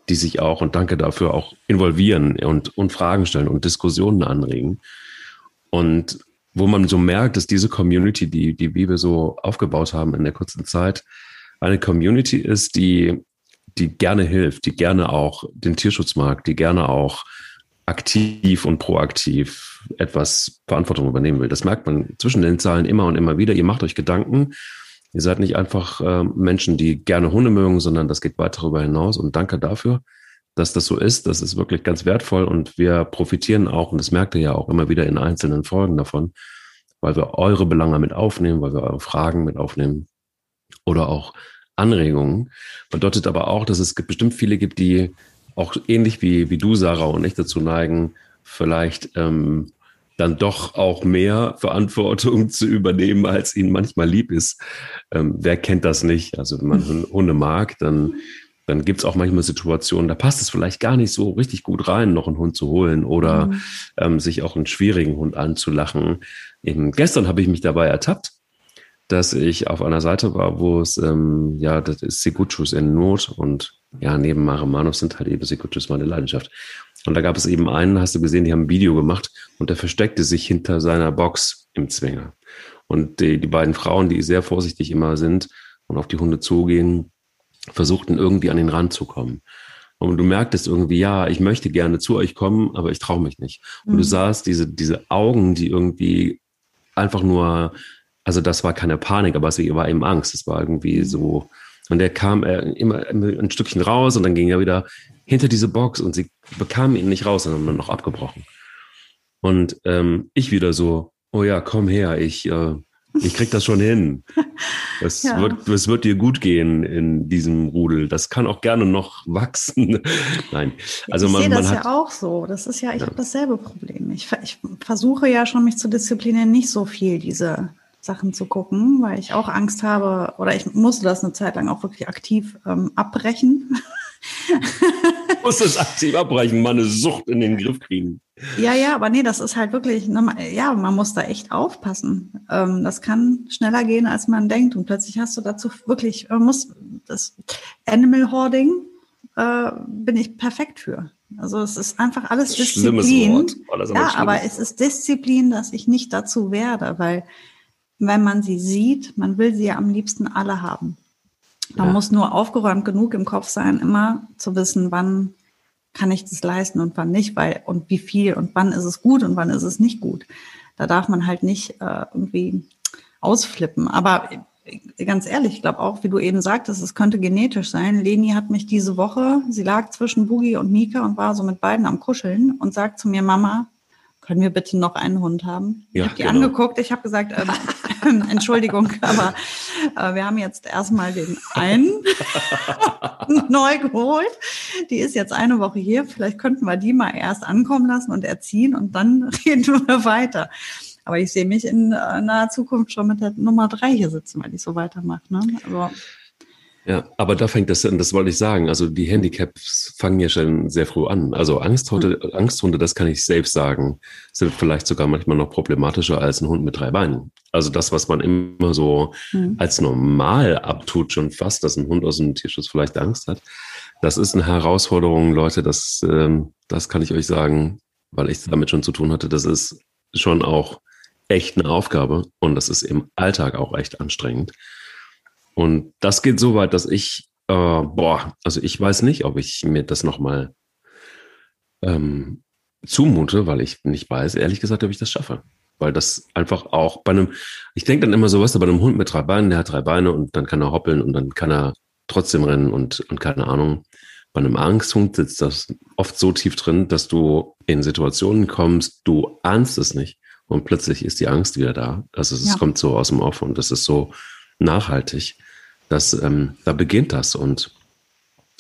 die sich auch, und danke dafür, auch involvieren und, und Fragen stellen und Diskussionen anregen. Und wo man so merkt, dass diese Community, die, die wir so aufgebaut haben in der kurzen Zeit, eine Community ist, die, die gerne hilft, die gerne auch den Tierschutz mag, die gerne auch aktiv und proaktiv etwas Verantwortung übernehmen will. Das merkt man zwischen den Zahlen immer und immer wieder. Ihr macht euch Gedanken Ihr seid nicht einfach äh, Menschen, die gerne Hunde mögen, sondern das geht weit darüber hinaus. Und danke dafür, dass das so ist. Das ist wirklich ganz wertvoll und wir profitieren auch, und das merkt ihr ja auch immer wieder in einzelnen Folgen davon, weil wir eure Belange mit aufnehmen, weil wir eure Fragen mit aufnehmen oder auch Anregungen. Bedeutet aber auch, dass es bestimmt viele gibt, die auch ähnlich wie, wie du, Sarah, und ich dazu neigen, vielleicht ähm, dann doch auch mehr Verantwortung zu übernehmen, als ihnen manchmal lieb ist. Ähm, wer kennt das nicht? Also wenn man Hunde mag, dann, dann gibt es auch manchmal Situationen, da passt es vielleicht gar nicht so richtig gut rein, noch einen Hund zu holen oder mhm. ähm, sich auch einen schwierigen Hund anzulachen. Eben gestern habe ich mich dabei ertappt, dass ich auf einer Seite war, wo es, ähm, ja, das ist Seguchus in Not und ja, neben Mare sind halt eben Seguchus meine Leidenschaft. Und da gab es eben einen, hast du gesehen, die haben ein Video gemacht und der versteckte sich hinter seiner Box im Zwinger. Und die, die beiden Frauen, die sehr vorsichtig immer sind und auf die Hunde zugehen, versuchten irgendwie an den Rand zu kommen. Und du merktest irgendwie, ja, ich möchte gerne zu euch kommen, aber ich traue mich nicht. Und mhm. du sahst diese, diese Augen, die irgendwie einfach nur, also das war keine Panik, aber es war eben Angst. Es war irgendwie so, und der kam äh, immer ein Stückchen raus und dann ging er wieder hinter diese Box und sie bekamen ihn nicht raus, sondern noch abgebrochen. Und ähm, ich wieder so, oh ja, komm her, ich, äh, ich krieg das schon hin. Es, ja. wird, es wird dir gut gehen in diesem Rudel. Das kann auch gerne noch wachsen. Nein, also ich man, sehe das man hat, ja auch so. Das ist ja, ich ja. habe dasselbe Problem. Ich, ich versuche ja schon, mich zu disziplinieren, nicht so viel diese Sachen zu gucken, weil ich auch Angst habe oder ich musste das eine Zeit lang auch wirklich aktiv ähm, abbrechen. muss es aktiv abbrechen, mal eine Sucht in den Griff kriegen. Ja, ja, aber nee, das ist halt wirklich, ne, ja, man muss da echt aufpassen. Ähm, das kann schneller gehen, als man denkt. Und plötzlich hast du dazu wirklich, man muss das Animal Hoarding äh, bin ich perfekt für. Also es ist einfach alles Disziplin. Ja, aber es ist Disziplin, dass ich nicht dazu werde, weil wenn man sie sieht, man will sie ja am liebsten alle haben. Man ja. muss nur aufgeräumt genug im Kopf sein, immer zu wissen, wann kann ich das leisten und wann nicht, weil und wie viel und wann ist es gut und wann ist es nicht gut. Da darf man halt nicht äh, irgendwie ausflippen. Aber äh, ganz ehrlich, ich glaube auch, wie du eben sagtest, es könnte genetisch sein. Leni hat mich diese Woche, sie lag zwischen Boogie und Mika und war so mit beiden am Kuscheln und sagt zu mir, Mama, können wir bitte noch einen Hund haben? Ja, ich habe die genau. angeguckt, ich habe gesagt, ähm, Entschuldigung, aber äh, wir haben jetzt erstmal den einen neu geholt. Die ist jetzt eine Woche hier. Vielleicht könnten wir die mal erst ankommen lassen und erziehen und dann reden wir weiter. Aber ich sehe mich in äh, naher Zukunft schon mit der Nummer drei hier sitzen, wenn ich so weitermache. Ne? Also, Ja, aber da fängt das an, das wollte ich sagen. Also die Handicaps fangen ja schon sehr früh an. Also Angsthunde, Angsthunde, das kann ich selbst sagen, sind vielleicht sogar manchmal noch problematischer als ein Hund mit drei Beinen. Also das, was man immer so hm. als normal abtut, schon fast, dass ein Hund aus dem Tierschutz vielleicht Angst hat. Das ist eine Herausforderung, Leute, das, ähm, das kann ich euch sagen, weil ich damit schon zu tun hatte. Das ist schon auch echt eine Aufgabe und das ist im Alltag auch echt anstrengend. Und das geht so weit, dass ich, äh, boah, also ich weiß nicht, ob ich mir das nochmal ähm, zumute, weil ich nicht weiß, ehrlich gesagt, ob ich das schaffe. Weil das einfach auch bei einem, ich denke dann immer so, was, bei einem Hund mit drei Beinen, der hat drei Beine und dann kann er hoppeln und dann kann er trotzdem rennen und, und keine Ahnung. Bei einem Angsthund sitzt das oft so tief drin, dass du in Situationen kommst, du ahnst es nicht und plötzlich ist die Angst wieder da. Also es Ja. kommt so aus dem Off und das ist so nachhaltig. Dass ähm, da beginnt das und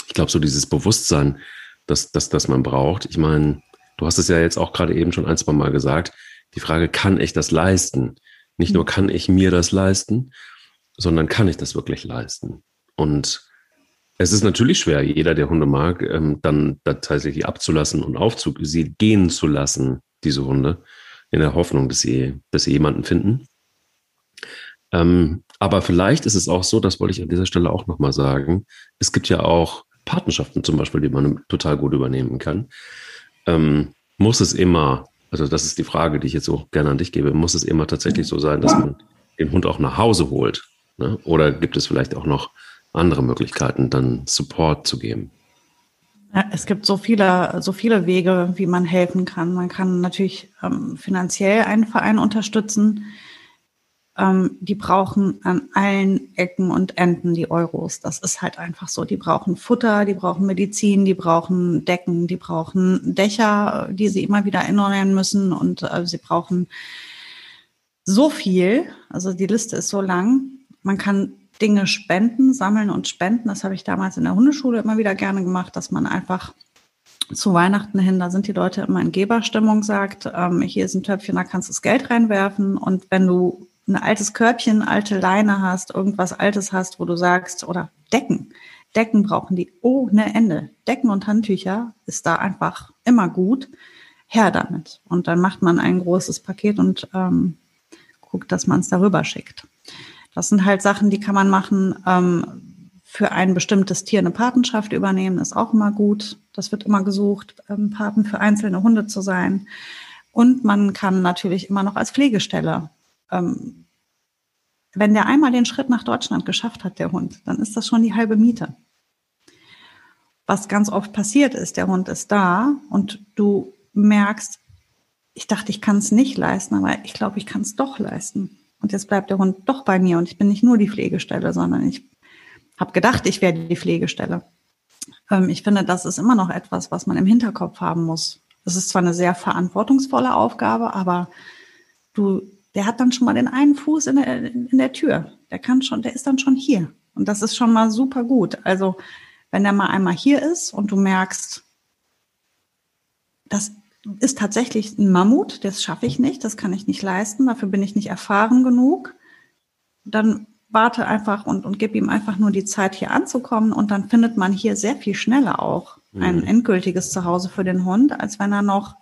ich glaube, so dieses Bewusstsein, dass, dass, dass man braucht. Ich meine, du hast es ja jetzt auch gerade eben schon ein, zwei Mal gesagt. Die Frage, kann ich das leisten? Nicht nur kann ich mir das leisten, sondern kann ich das wirklich leisten? Und es ist natürlich schwer, jeder, der Hunde mag, ähm, dann tatsächlich abzulassen und aufzu sie gehen zu lassen, diese Hunde, in der Hoffnung, dass sie, dass sie jemanden finden. Ähm, aber vielleicht ist es auch so, das wollte ich an dieser Stelle auch nochmal sagen. Es gibt ja auch Patenschaften zum Beispiel, die man total gut übernehmen kann. Ähm, muss es immer, also das ist die Frage, die ich jetzt so gerne an dich gebe, muss es immer tatsächlich so sein, dass man den Hund auch nach Hause holt? Ne? Oder gibt es vielleicht auch noch andere Möglichkeiten, dann Support zu geben? Ja, es gibt so viele, so viele Wege, wie man helfen kann. Man kann natürlich ähm, finanziell einen Verein unterstützen. Ähm, die brauchen an allen Ecken und Enden die Euros. Das ist halt einfach so. Die brauchen Futter, die brauchen Medizin, die brauchen Decken, die brauchen Dächer, die sie immer wieder erneuern müssen und äh, sie brauchen so viel. Also die Liste ist so lang. Man kann Dinge spenden, sammeln und spenden. Das habe ich damals in der Hundeschule immer wieder gerne gemacht, dass man einfach zu Weihnachten hin, da sind die Leute immer in Geberstimmung, sagt, ähm, hier ist ein Töpfchen, da kannst du das Geld reinwerfen. Und wenn du ein altes Körbchen, alte Leine hast, irgendwas Altes hast, wo du sagst, oder Decken, Decken brauchen die ohne Ende. Decken und Handtücher ist da einfach immer gut. Her damit. Und dann macht man ein großes Paket und ähm, guckt, dass man es darüber schickt. Das sind halt Sachen, die kann man machen. Ähm, für ein bestimmtes Tier eine Patenschaft übernehmen, ist auch immer gut. Das wird immer gesucht, ähm, Paten für einzelne Hunde zu sein. Und man kann natürlich immer noch als Pflegestelle, ähm, wenn der einmal den Schritt nach Deutschland geschafft hat, der Hund, dann ist das schon die halbe Miete. Was ganz oft passiert ist, der Hund ist da und du merkst, ich dachte, ich kann es nicht leisten, aber ich glaube, ich kann es doch leisten. Und jetzt bleibt der Hund doch bei mir und ich bin nicht nur die Pflegestelle, sondern ich habe gedacht, ich werde die Pflegestelle. Ähm, ich finde, das ist immer noch etwas, was man im Hinterkopf haben muss. Es ist zwar eine sehr verantwortungsvolle Aufgabe, aber du, der hat dann schon mal den einen Fuß in der, in der Tür. Der kann schon, der ist dann schon hier. Und das ist schon mal super gut. Also, wenn der mal einmal hier ist und du merkst, das ist tatsächlich ein Mammut, das schaffe ich nicht, das kann ich nicht leisten, dafür bin ich nicht erfahren genug, dann warte einfach und, und gib ihm einfach nur die Zeit, hier anzukommen und dann findet man hier sehr viel schneller auch ein Mhm. endgültiges Zuhause für den Hund, als wenn er noch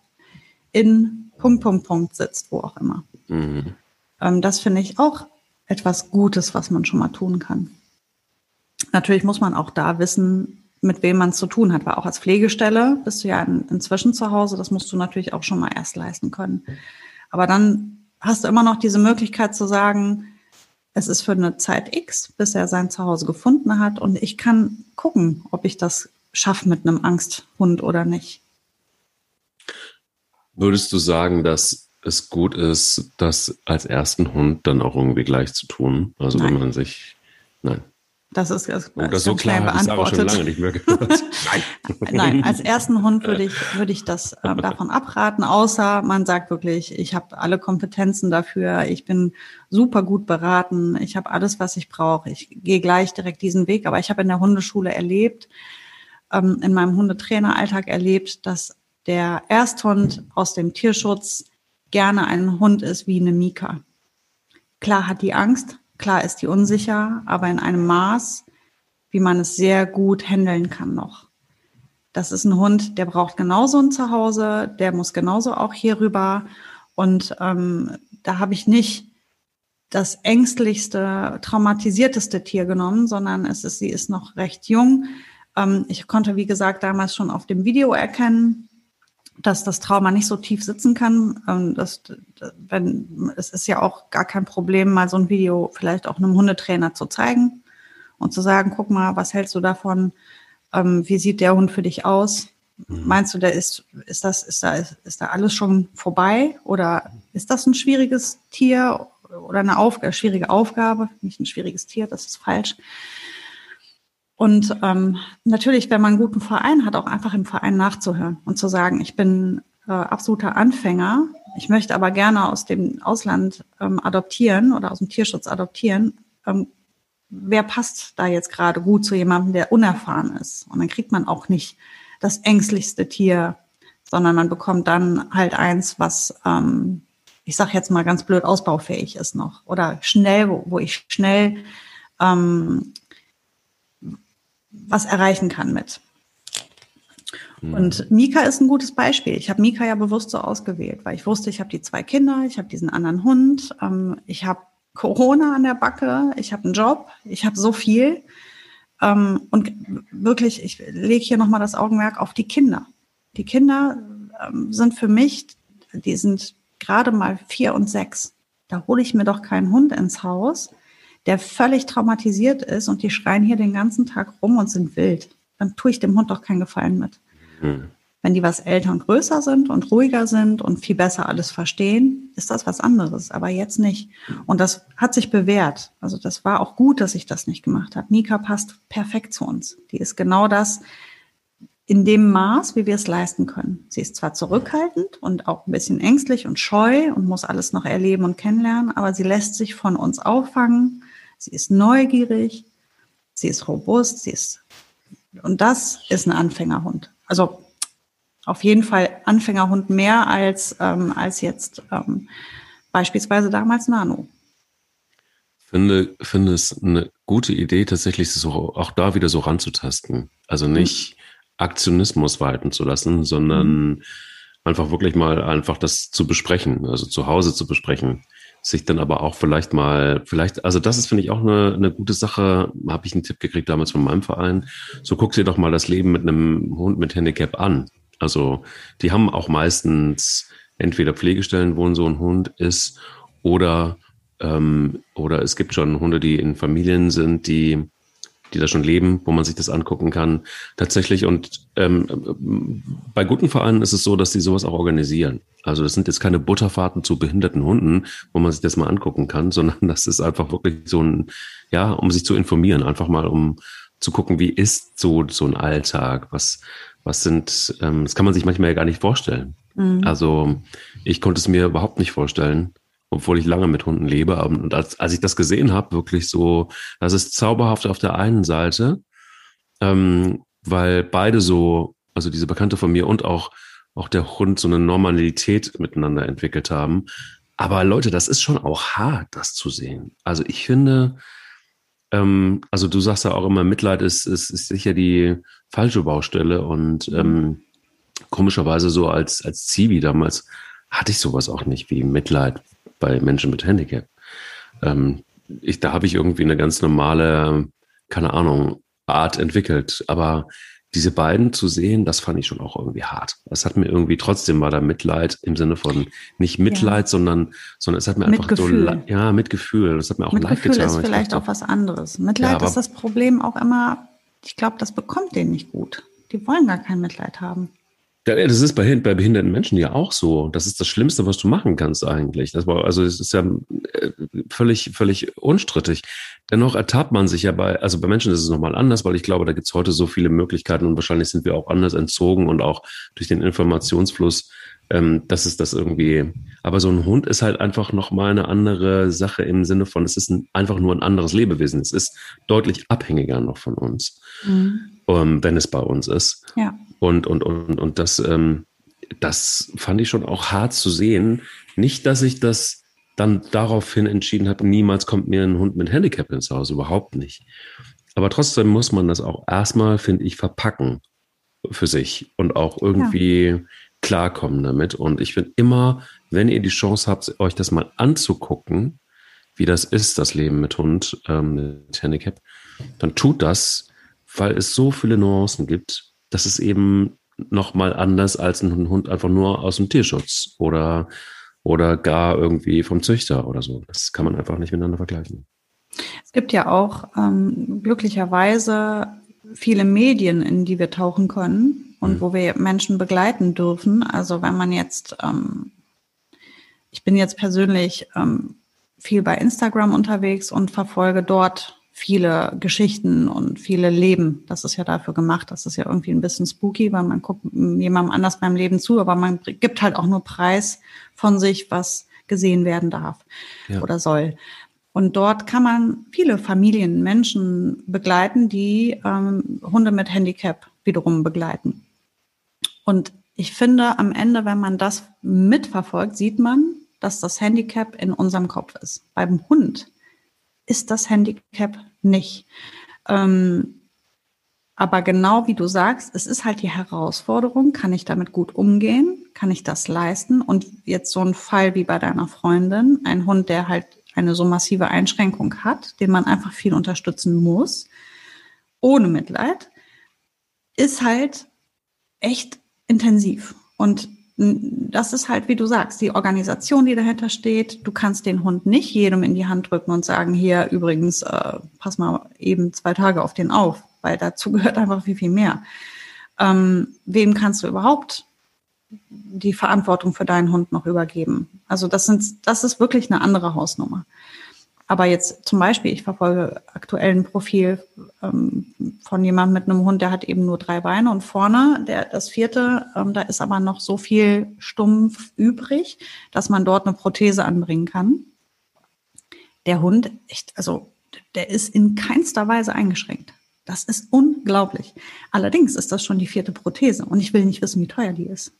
in Punkt, Punkt, Punkt sitzt, wo auch immer. Mhm. Ähm, das finde ich auch etwas Gutes, was man schon mal tun kann. Natürlich muss man auch da wissen, mit wem man es zu tun hat, weil auch als Pflegestelle bist du ja in, inzwischen zu Hause, das musst du natürlich auch schon mal erst leisten können. Aber dann hast du immer noch diese Möglichkeit zu sagen, es ist für eine Zeit X, bis er sein Zuhause gefunden hat und ich kann gucken, ob ich das schaffe mit einem Angsthund oder nicht. Würdest du sagen, dass es gut ist, das als ersten Hund dann auch irgendwie gleich zu tun? Also wenn Nein. man sich, nein. Das ist, das, oh, das so klar habe ich Sarah schon lange nicht mehr gehört. Nein. Nein, als ersten Hund würde ich, würde ich das äh, davon abraten, außer man sagt wirklich, ich habe alle Kompetenzen dafür, ich bin super gut beraten, ich habe alles, was ich brauche, ich gehe gleich direkt diesen Weg. Aber ich habe in der Hundeschule erlebt, ähm, in meinem Hundetraineralltag erlebt, dass der Ersthund aus dem Tierschutz gerne ein Hund ist wie eine Mika. Klar hat die Angst, Klar ist die unsicher, aber in einem Maß, wie man es sehr gut handeln kann noch. Das ist ein Hund, der braucht genauso ein Zuhause, der muss genauso auch hier rüber. Und ähm, da habe ich nicht das ängstlichste, traumatisierteste Tier genommen, sondern es ist, sie ist noch recht jung. Ähm, ich konnte, wie gesagt, damals schon auf dem Video erkennen, dass das Trauma nicht so tief sitzen kann. Ähm, das, wenn, es ist ja auch gar kein Problem, mal so ein Video vielleicht auch einem Hundetrainer zu zeigen und zu sagen, guck mal, was hältst du davon? Ähm, wie sieht der Hund für dich aus? Mhm. Meinst du, der ist, ist das, ist da, ist da alles schon vorbei? Oder ist das ein schwieriges Tier oder eine Aufgabe, schwierige Aufgabe? Nicht ein schwieriges Tier, das ist falsch. Und ähm, natürlich, wenn man einen guten Verein hat, auch einfach im Verein nachzuhören und zu sagen, ich bin äh, absoluter Anfänger, ich möchte aber gerne aus dem Ausland ähm, adoptieren oder aus dem Tierschutz adoptieren. Ähm, wer passt da jetzt gerade gut zu jemandem, der unerfahren ist? Und dann kriegt man auch nicht das ängstlichste Tier, sondern man bekommt dann halt eins, was, ähm, ich sage jetzt mal ganz blöd, ausbaufähig ist noch oder schnell, wo, wo ich schnell ähm, was erreichen kann mit. Mhm. Und Mika ist ein gutes Beispiel. Ich habe Mika ja bewusst so ausgewählt, weil ich wusste, ich habe die zwei Kinder, ich habe diesen anderen Hund, ähm, ich habe Corona an der Backe, ich habe einen Job, ich habe so viel. Ähm, und wirklich, ich lege hier nochmal das Augenmerk auf die Kinder. Die Kinder ähm, sind für mich, die sind gerade mal vier und sechs. Da hole ich mir doch keinen Hund ins Haus, der völlig traumatisiert ist und die schreien hier den ganzen Tag rum und sind wild, dann tue ich dem Hund doch keinen Gefallen mit. Mhm. Wenn die was älter und größer sind und ruhiger sind und viel besser alles verstehen, ist das was anderes, aber jetzt nicht. Und das hat sich bewährt. Also das war auch gut, dass ich das nicht gemacht habe. Mika passt perfekt zu uns. Die ist genau das in dem Maß, wie wir es leisten können. Sie ist zwar zurückhaltend und auch ein bisschen ängstlich und scheu und muss alles noch erleben und kennenlernen, aber sie lässt sich von uns auffangen sie ist neugierig, sie ist robust, sie ist, und das ist ein Anfängerhund. Also auf jeden Fall Anfängerhund mehr als, ähm, als jetzt ähm, beispielsweise damals Nano. Finde, finde es eine gute Idee, tatsächlich so, auch da wieder so ranzutasten. Also mhm. nicht mhm. Aktionismus walten zu lassen, sondern mhm. einfach wirklich mal einfach das zu besprechen, also zu Hause zu besprechen sich dann aber auch vielleicht mal, vielleicht, also das ist, finde ich, auch eine, eine gute Sache, habe ich einen Tipp gekriegt damals von meinem Verein. So guck dir doch mal das Leben mit einem Hund mit Handicap an. Also die haben auch meistens entweder Pflegestellen, wo so ein Hund ist, oder, ähm, oder es gibt schon Hunde, die in Familien sind, die die da schon leben, wo man sich das angucken kann. Tatsächlich. Und ähm, bei guten Vereinen ist es so, dass die sowas auch organisieren. Also das sind jetzt keine Butterfahrten zu behinderten Hunden, wo man sich das mal angucken kann, sondern das ist einfach wirklich so ein, ja, um sich zu informieren, einfach mal um zu gucken, wie ist so so ein Alltag, was was sind, ähm, das kann man sich manchmal ja gar nicht vorstellen. Mhm. Also ich konnte es mir überhaupt nicht vorstellen, obwohl ich lange mit Hunden lebe. Und als, als ich das gesehen habe, wirklich so, das ist zauberhaft auf der einen Seite, ähm, weil beide so, also diese Bekannte von mir und auch, auch der Hund so eine Normalität miteinander entwickelt haben. Aber Leute, das ist schon auch hart, das zu sehen. Also ich finde, ähm, also du sagst ja auch immer, Mitleid ist, ist, ist sicher die falsche Baustelle und ähm, komischerweise so als, als Zivi damals hatte ich sowas auch nicht wie Mitleid bei Menschen mit Handicap. Ähm, ich, da habe ich irgendwie eine ganz normale, keine Ahnung, Art entwickelt. Aber diese beiden zu sehen, das fand ich schon auch irgendwie hart. Es hat mir irgendwie trotzdem war da Mitleid im Sinne von nicht Mitleid, ja. sondern, sondern es hat mir einfach Mitgefühl. so, ja, Mitgefühl. Das hat mir auch Mitgefühl leid getan. ist vielleicht dachte, auch was anderes. Mitleid ja, ist das Problem auch immer, ich glaube, das bekommt denen nicht gut. Die wollen gar kein Mitleid haben. Das ist bei, bei, behinderten Menschen ja auch so. Das ist das Schlimmste, was du machen kannst eigentlich. Das war, also es ist ja äh, völlig, völlig unstrittig. Dennoch ertappt man sich ja bei, also bei Menschen ist es nochmal anders, weil ich glaube, da gibt es heute so viele Möglichkeiten und wahrscheinlich sind wir auch anders entzogen und auch durch den Informationsfluss, ähm, das ist das irgendwie. Aber so ein Hund ist halt einfach nochmal eine andere Sache im Sinne von, es ist ein, einfach nur ein anderes Lebewesen. Es ist deutlich abhängiger noch von uns, mhm. Ähm, wenn es bei uns ist. Ja. Und, und, und, und das, ähm, das fand ich schon auch hart zu sehen. Nicht, dass ich das dann daraufhin entschieden habe, niemals kommt mir ein Hund mit Handicap ins Haus, überhaupt nicht. Aber trotzdem muss man das auch erstmal, finde ich, verpacken für sich und auch irgendwie ja. klarkommen damit. Und ich finde immer, wenn ihr die Chance habt, euch das mal anzugucken, wie das ist, das Leben mit Hund, ähm, mit Handicap, dann tut das, weil es so viele Nuancen gibt das ist eben nochmal anders als ein Hund einfach nur aus dem Tierschutz oder, oder gar irgendwie vom Züchter oder so. Das kann man einfach nicht miteinander vergleichen. Es gibt ja auch ähm, glücklicherweise viele Medien, in die wir tauchen können und mhm. wo wir Menschen begleiten dürfen. Also wenn man jetzt, ähm, ich bin jetzt persönlich ähm, viel bei Instagram unterwegs und verfolge dort viele Geschichten und viele Leben. Das ist ja dafür gemacht. Das ist ja irgendwie ein bisschen spooky, weil man guckt jemandem anders beim Leben zu, aber man gibt halt auch nur Preis von sich, was gesehen werden darf ja. oder soll. Und dort kann man viele Familien, Menschen begleiten, die ähm, Hunde mit Handicap wiederum begleiten. Und ich finde, am Ende, wenn man das mitverfolgt, sieht man, dass das Handicap in unserem Kopf ist. Beim Hund ist das Handicap nicht. Ähm, aber genau wie du sagst, es ist halt die Herausforderung, kann ich damit gut umgehen? Kann ich das leisten? Und jetzt so ein Fall wie bei deiner Freundin, ein Hund, der halt eine so massive Einschränkung hat, den man einfach viel unterstützen muss, ohne Mitleid, ist halt echt intensiv. Und das ist halt, wie du sagst, die Organisation, die dahinter steht. Du kannst den Hund nicht jedem in die Hand drücken und sagen, hier übrigens, äh, pass mal eben zwei Tage auf den auf, weil dazu gehört einfach viel, viel mehr. Ähm, wem kannst du überhaupt die Verantwortung für deinen Hund noch übergeben? Also das sind, das ist wirklich eine andere Hausnummer. Aber jetzt zum Beispiel, ich verfolge aktuell ein Profil ähm, von jemandem mit einem Hund, der hat eben nur drei Beine und vorne, der, das vierte, ähm, da ist aber noch so viel stumpf übrig, dass man dort eine Prothese anbringen kann. Der Hund, echt, also der ist in keinster Weise eingeschränkt. Das ist unglaublich. Allerdings ist das schon die vierte Prothese und ich will nicht wissen, wie teuer die ist.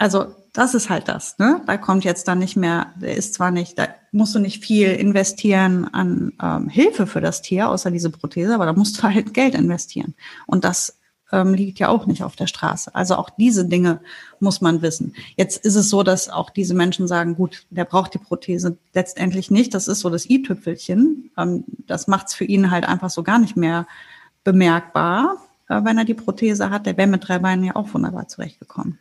Also das ist halt das. Ne? Da kommt jetzt dann nicht mehr, der ist zwar nicht, da musst du nicht viel investieren an ähm, Hilfe für das Tier, außer diese Prothese, aber da musst du halt Geld investieren. Und das ähm, liegt ja auch nicht auf der Straße. Also auch diese Dinge muss man wissen. Jetzt ist es so, dass auch diese Menschen sagen, gut, der braucht die Prothese letztendlich nicht. Das ist so das i-Tüpfelchen. Ähm, das macht es für ihn halt einfach so gar nicht mehr bemerkbar, äh, wenn er die Prothese hat. Der wäre mit drei Beinen ja auch wunderbar zurechtgekommen.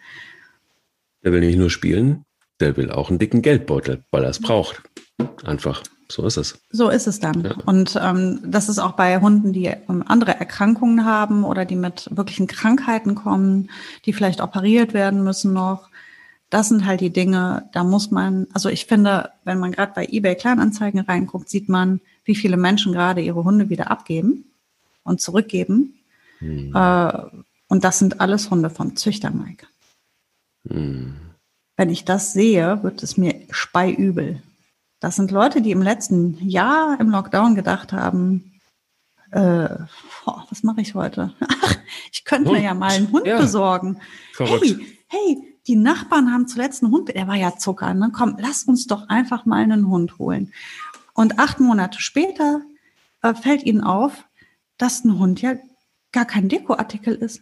Der will nicht nur spielen, der will auch einen dicken Geldbeutel, weil er es braucht. Einfach. So ist es. So ist es dann. Ja. Und ähm, das ist auch bei Hunden, die ähm, andere Erkrankungen haben oder die mit wirklichen Krankheiten kommen, die vielleicht operiert werden müssen noch. Das sind halt die Dinge, da muss man, also ich finde, wenn man gerade bei eBay Kleinanzeigen reinguckt, sieht man, wie viele Menschen gerade ihre Hunde wieder abgeben und zurückgeben. Hm. Äh, und das sind alles Hunde von Züchter, Mike. Hm. Wenn ich das sehe, wird es mir speiübel. Das sind Leute, die im letzten Jahr im Lockdown gedacht haben, äh, oh, was mache ich heute? Ach, ich könnte mir ja mal einen Hund ja. besorgen. Verrückt. Hey, hey, die Nachbarn haben zuletzt einen Hund, der war ja Zucker. Ne? Komm, lass uns doch einfach mal einen Hund holen. Und acht Monate später äh, fällt ihnen auf, dass ein Hund ja gar kein Dekoartikel ist.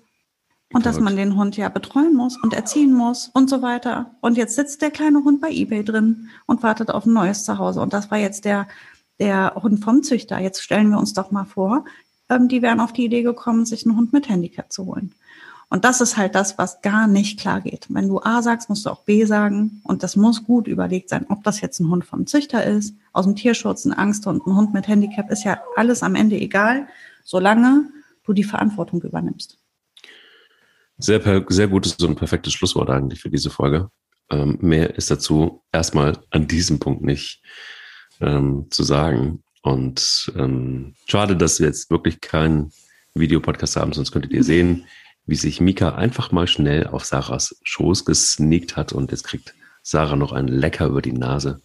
Und dass man den Hund ja betreuen muss und erziehen muss und so weiter. Und jetzt sitzt der kleine Hund bei eBay drin und wartet auf ein neues Zuhause. Und das war jetzt der, der Hund vom Züchter. Jetzt stellen wir uns doch mal vor, ähm, die wären auf die Idee gekommen, sich einen Hund mit Handicap zu holen. Und das ist halt das, was gar nicht klar geht. Wenn du A sagst, musst du auch B sagen. Und das muss gut überlegt sein, ob das jetzt ein Hund vom Züchter ist, aus dem Tierschutz, ein Angsthund, ein Hund mit Handicap, ist ja alles am Ende egal, solange du die Verantwortung übernimmst. Sehr, sehr gutes und perfektes Schlusswort eigentlich für diese Folge. Ähm, mehr ist dazu erstmal an diesem Punkt nicht ähm, zu sagen. Und ähm, schade, dass wir jetzt wirklich keinen Videopodcast haben, sonst könntet ihr sehen, wie sich Mika einfach mal schnell auf Sarahs Schoß gesneakt hat und jetzt kriegt Sarah noch einen Lecker über die Nase.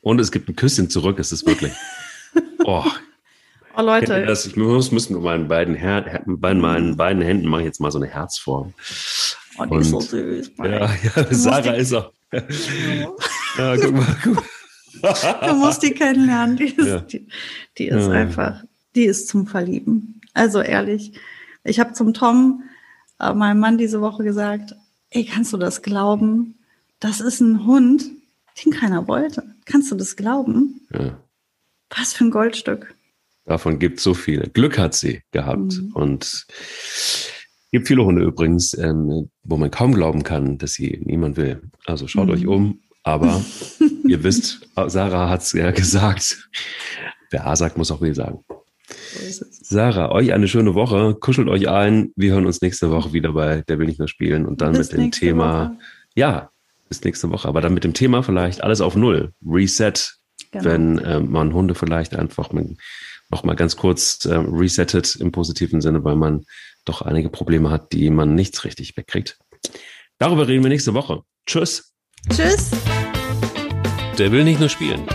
Und es gibt ein Küsschen zurück, es ist wirklich. Oh, oh Leute. Das, ich muss, muss mit meinen beiden, Her bei meinen beiden Händen mache ich jetzt mal so eine Herzform. Oh, die und, ist so süß. Ja, ja Sarah ist auch. ja, guck mal, guck mal du musst die kennenlernen. Die ist, ja. die, die ist ja. einfach, die ist zum Verlieben. Also ehrlich, ich habe zum Tom, äh, meinem Mann, diese Woche gesagt, ey, kannst du das glauben? Das ist ein Hund, den keiner wollte. Kannst du das glauben? Ja. Was für ein Goldstück. Davon gibt es so viele. Glück hat sie gehabt. Mhm. Und gibt viele Hunde übrigens, ähm, wo man kaum glauben kann, dass sie niemand will. Also schaut mhm. euch um, aber ihr wisst, Sarah hat es ja gesagt. Wer A sagt, muss auch B sagen. Sarah, euch eine schöne Woche. Kuschelt euch ein. Wir hören uns nächste Woche wieder bei Der will nicht nur spielen und dann bis mit dem Thema. Woche. Ja, bis nächste Woche. Aber dann mit dem Thema vielleicht alles auf Null. Reset. Genau. Wenn äh, man Hunde vielleicht einfach noch mal ganz kurz äh, resettet im positiven Sinne, weil man doch einige Probleme hat, die man nichts richtig wegkriegt. Darüber reden wir nächste Woche. Tschüss. Tschüss. Der will nicht nur spielen.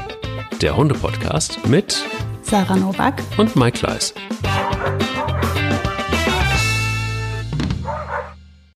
Der Hunde-Podcast mit Sarah Novak und Mike Kleiss.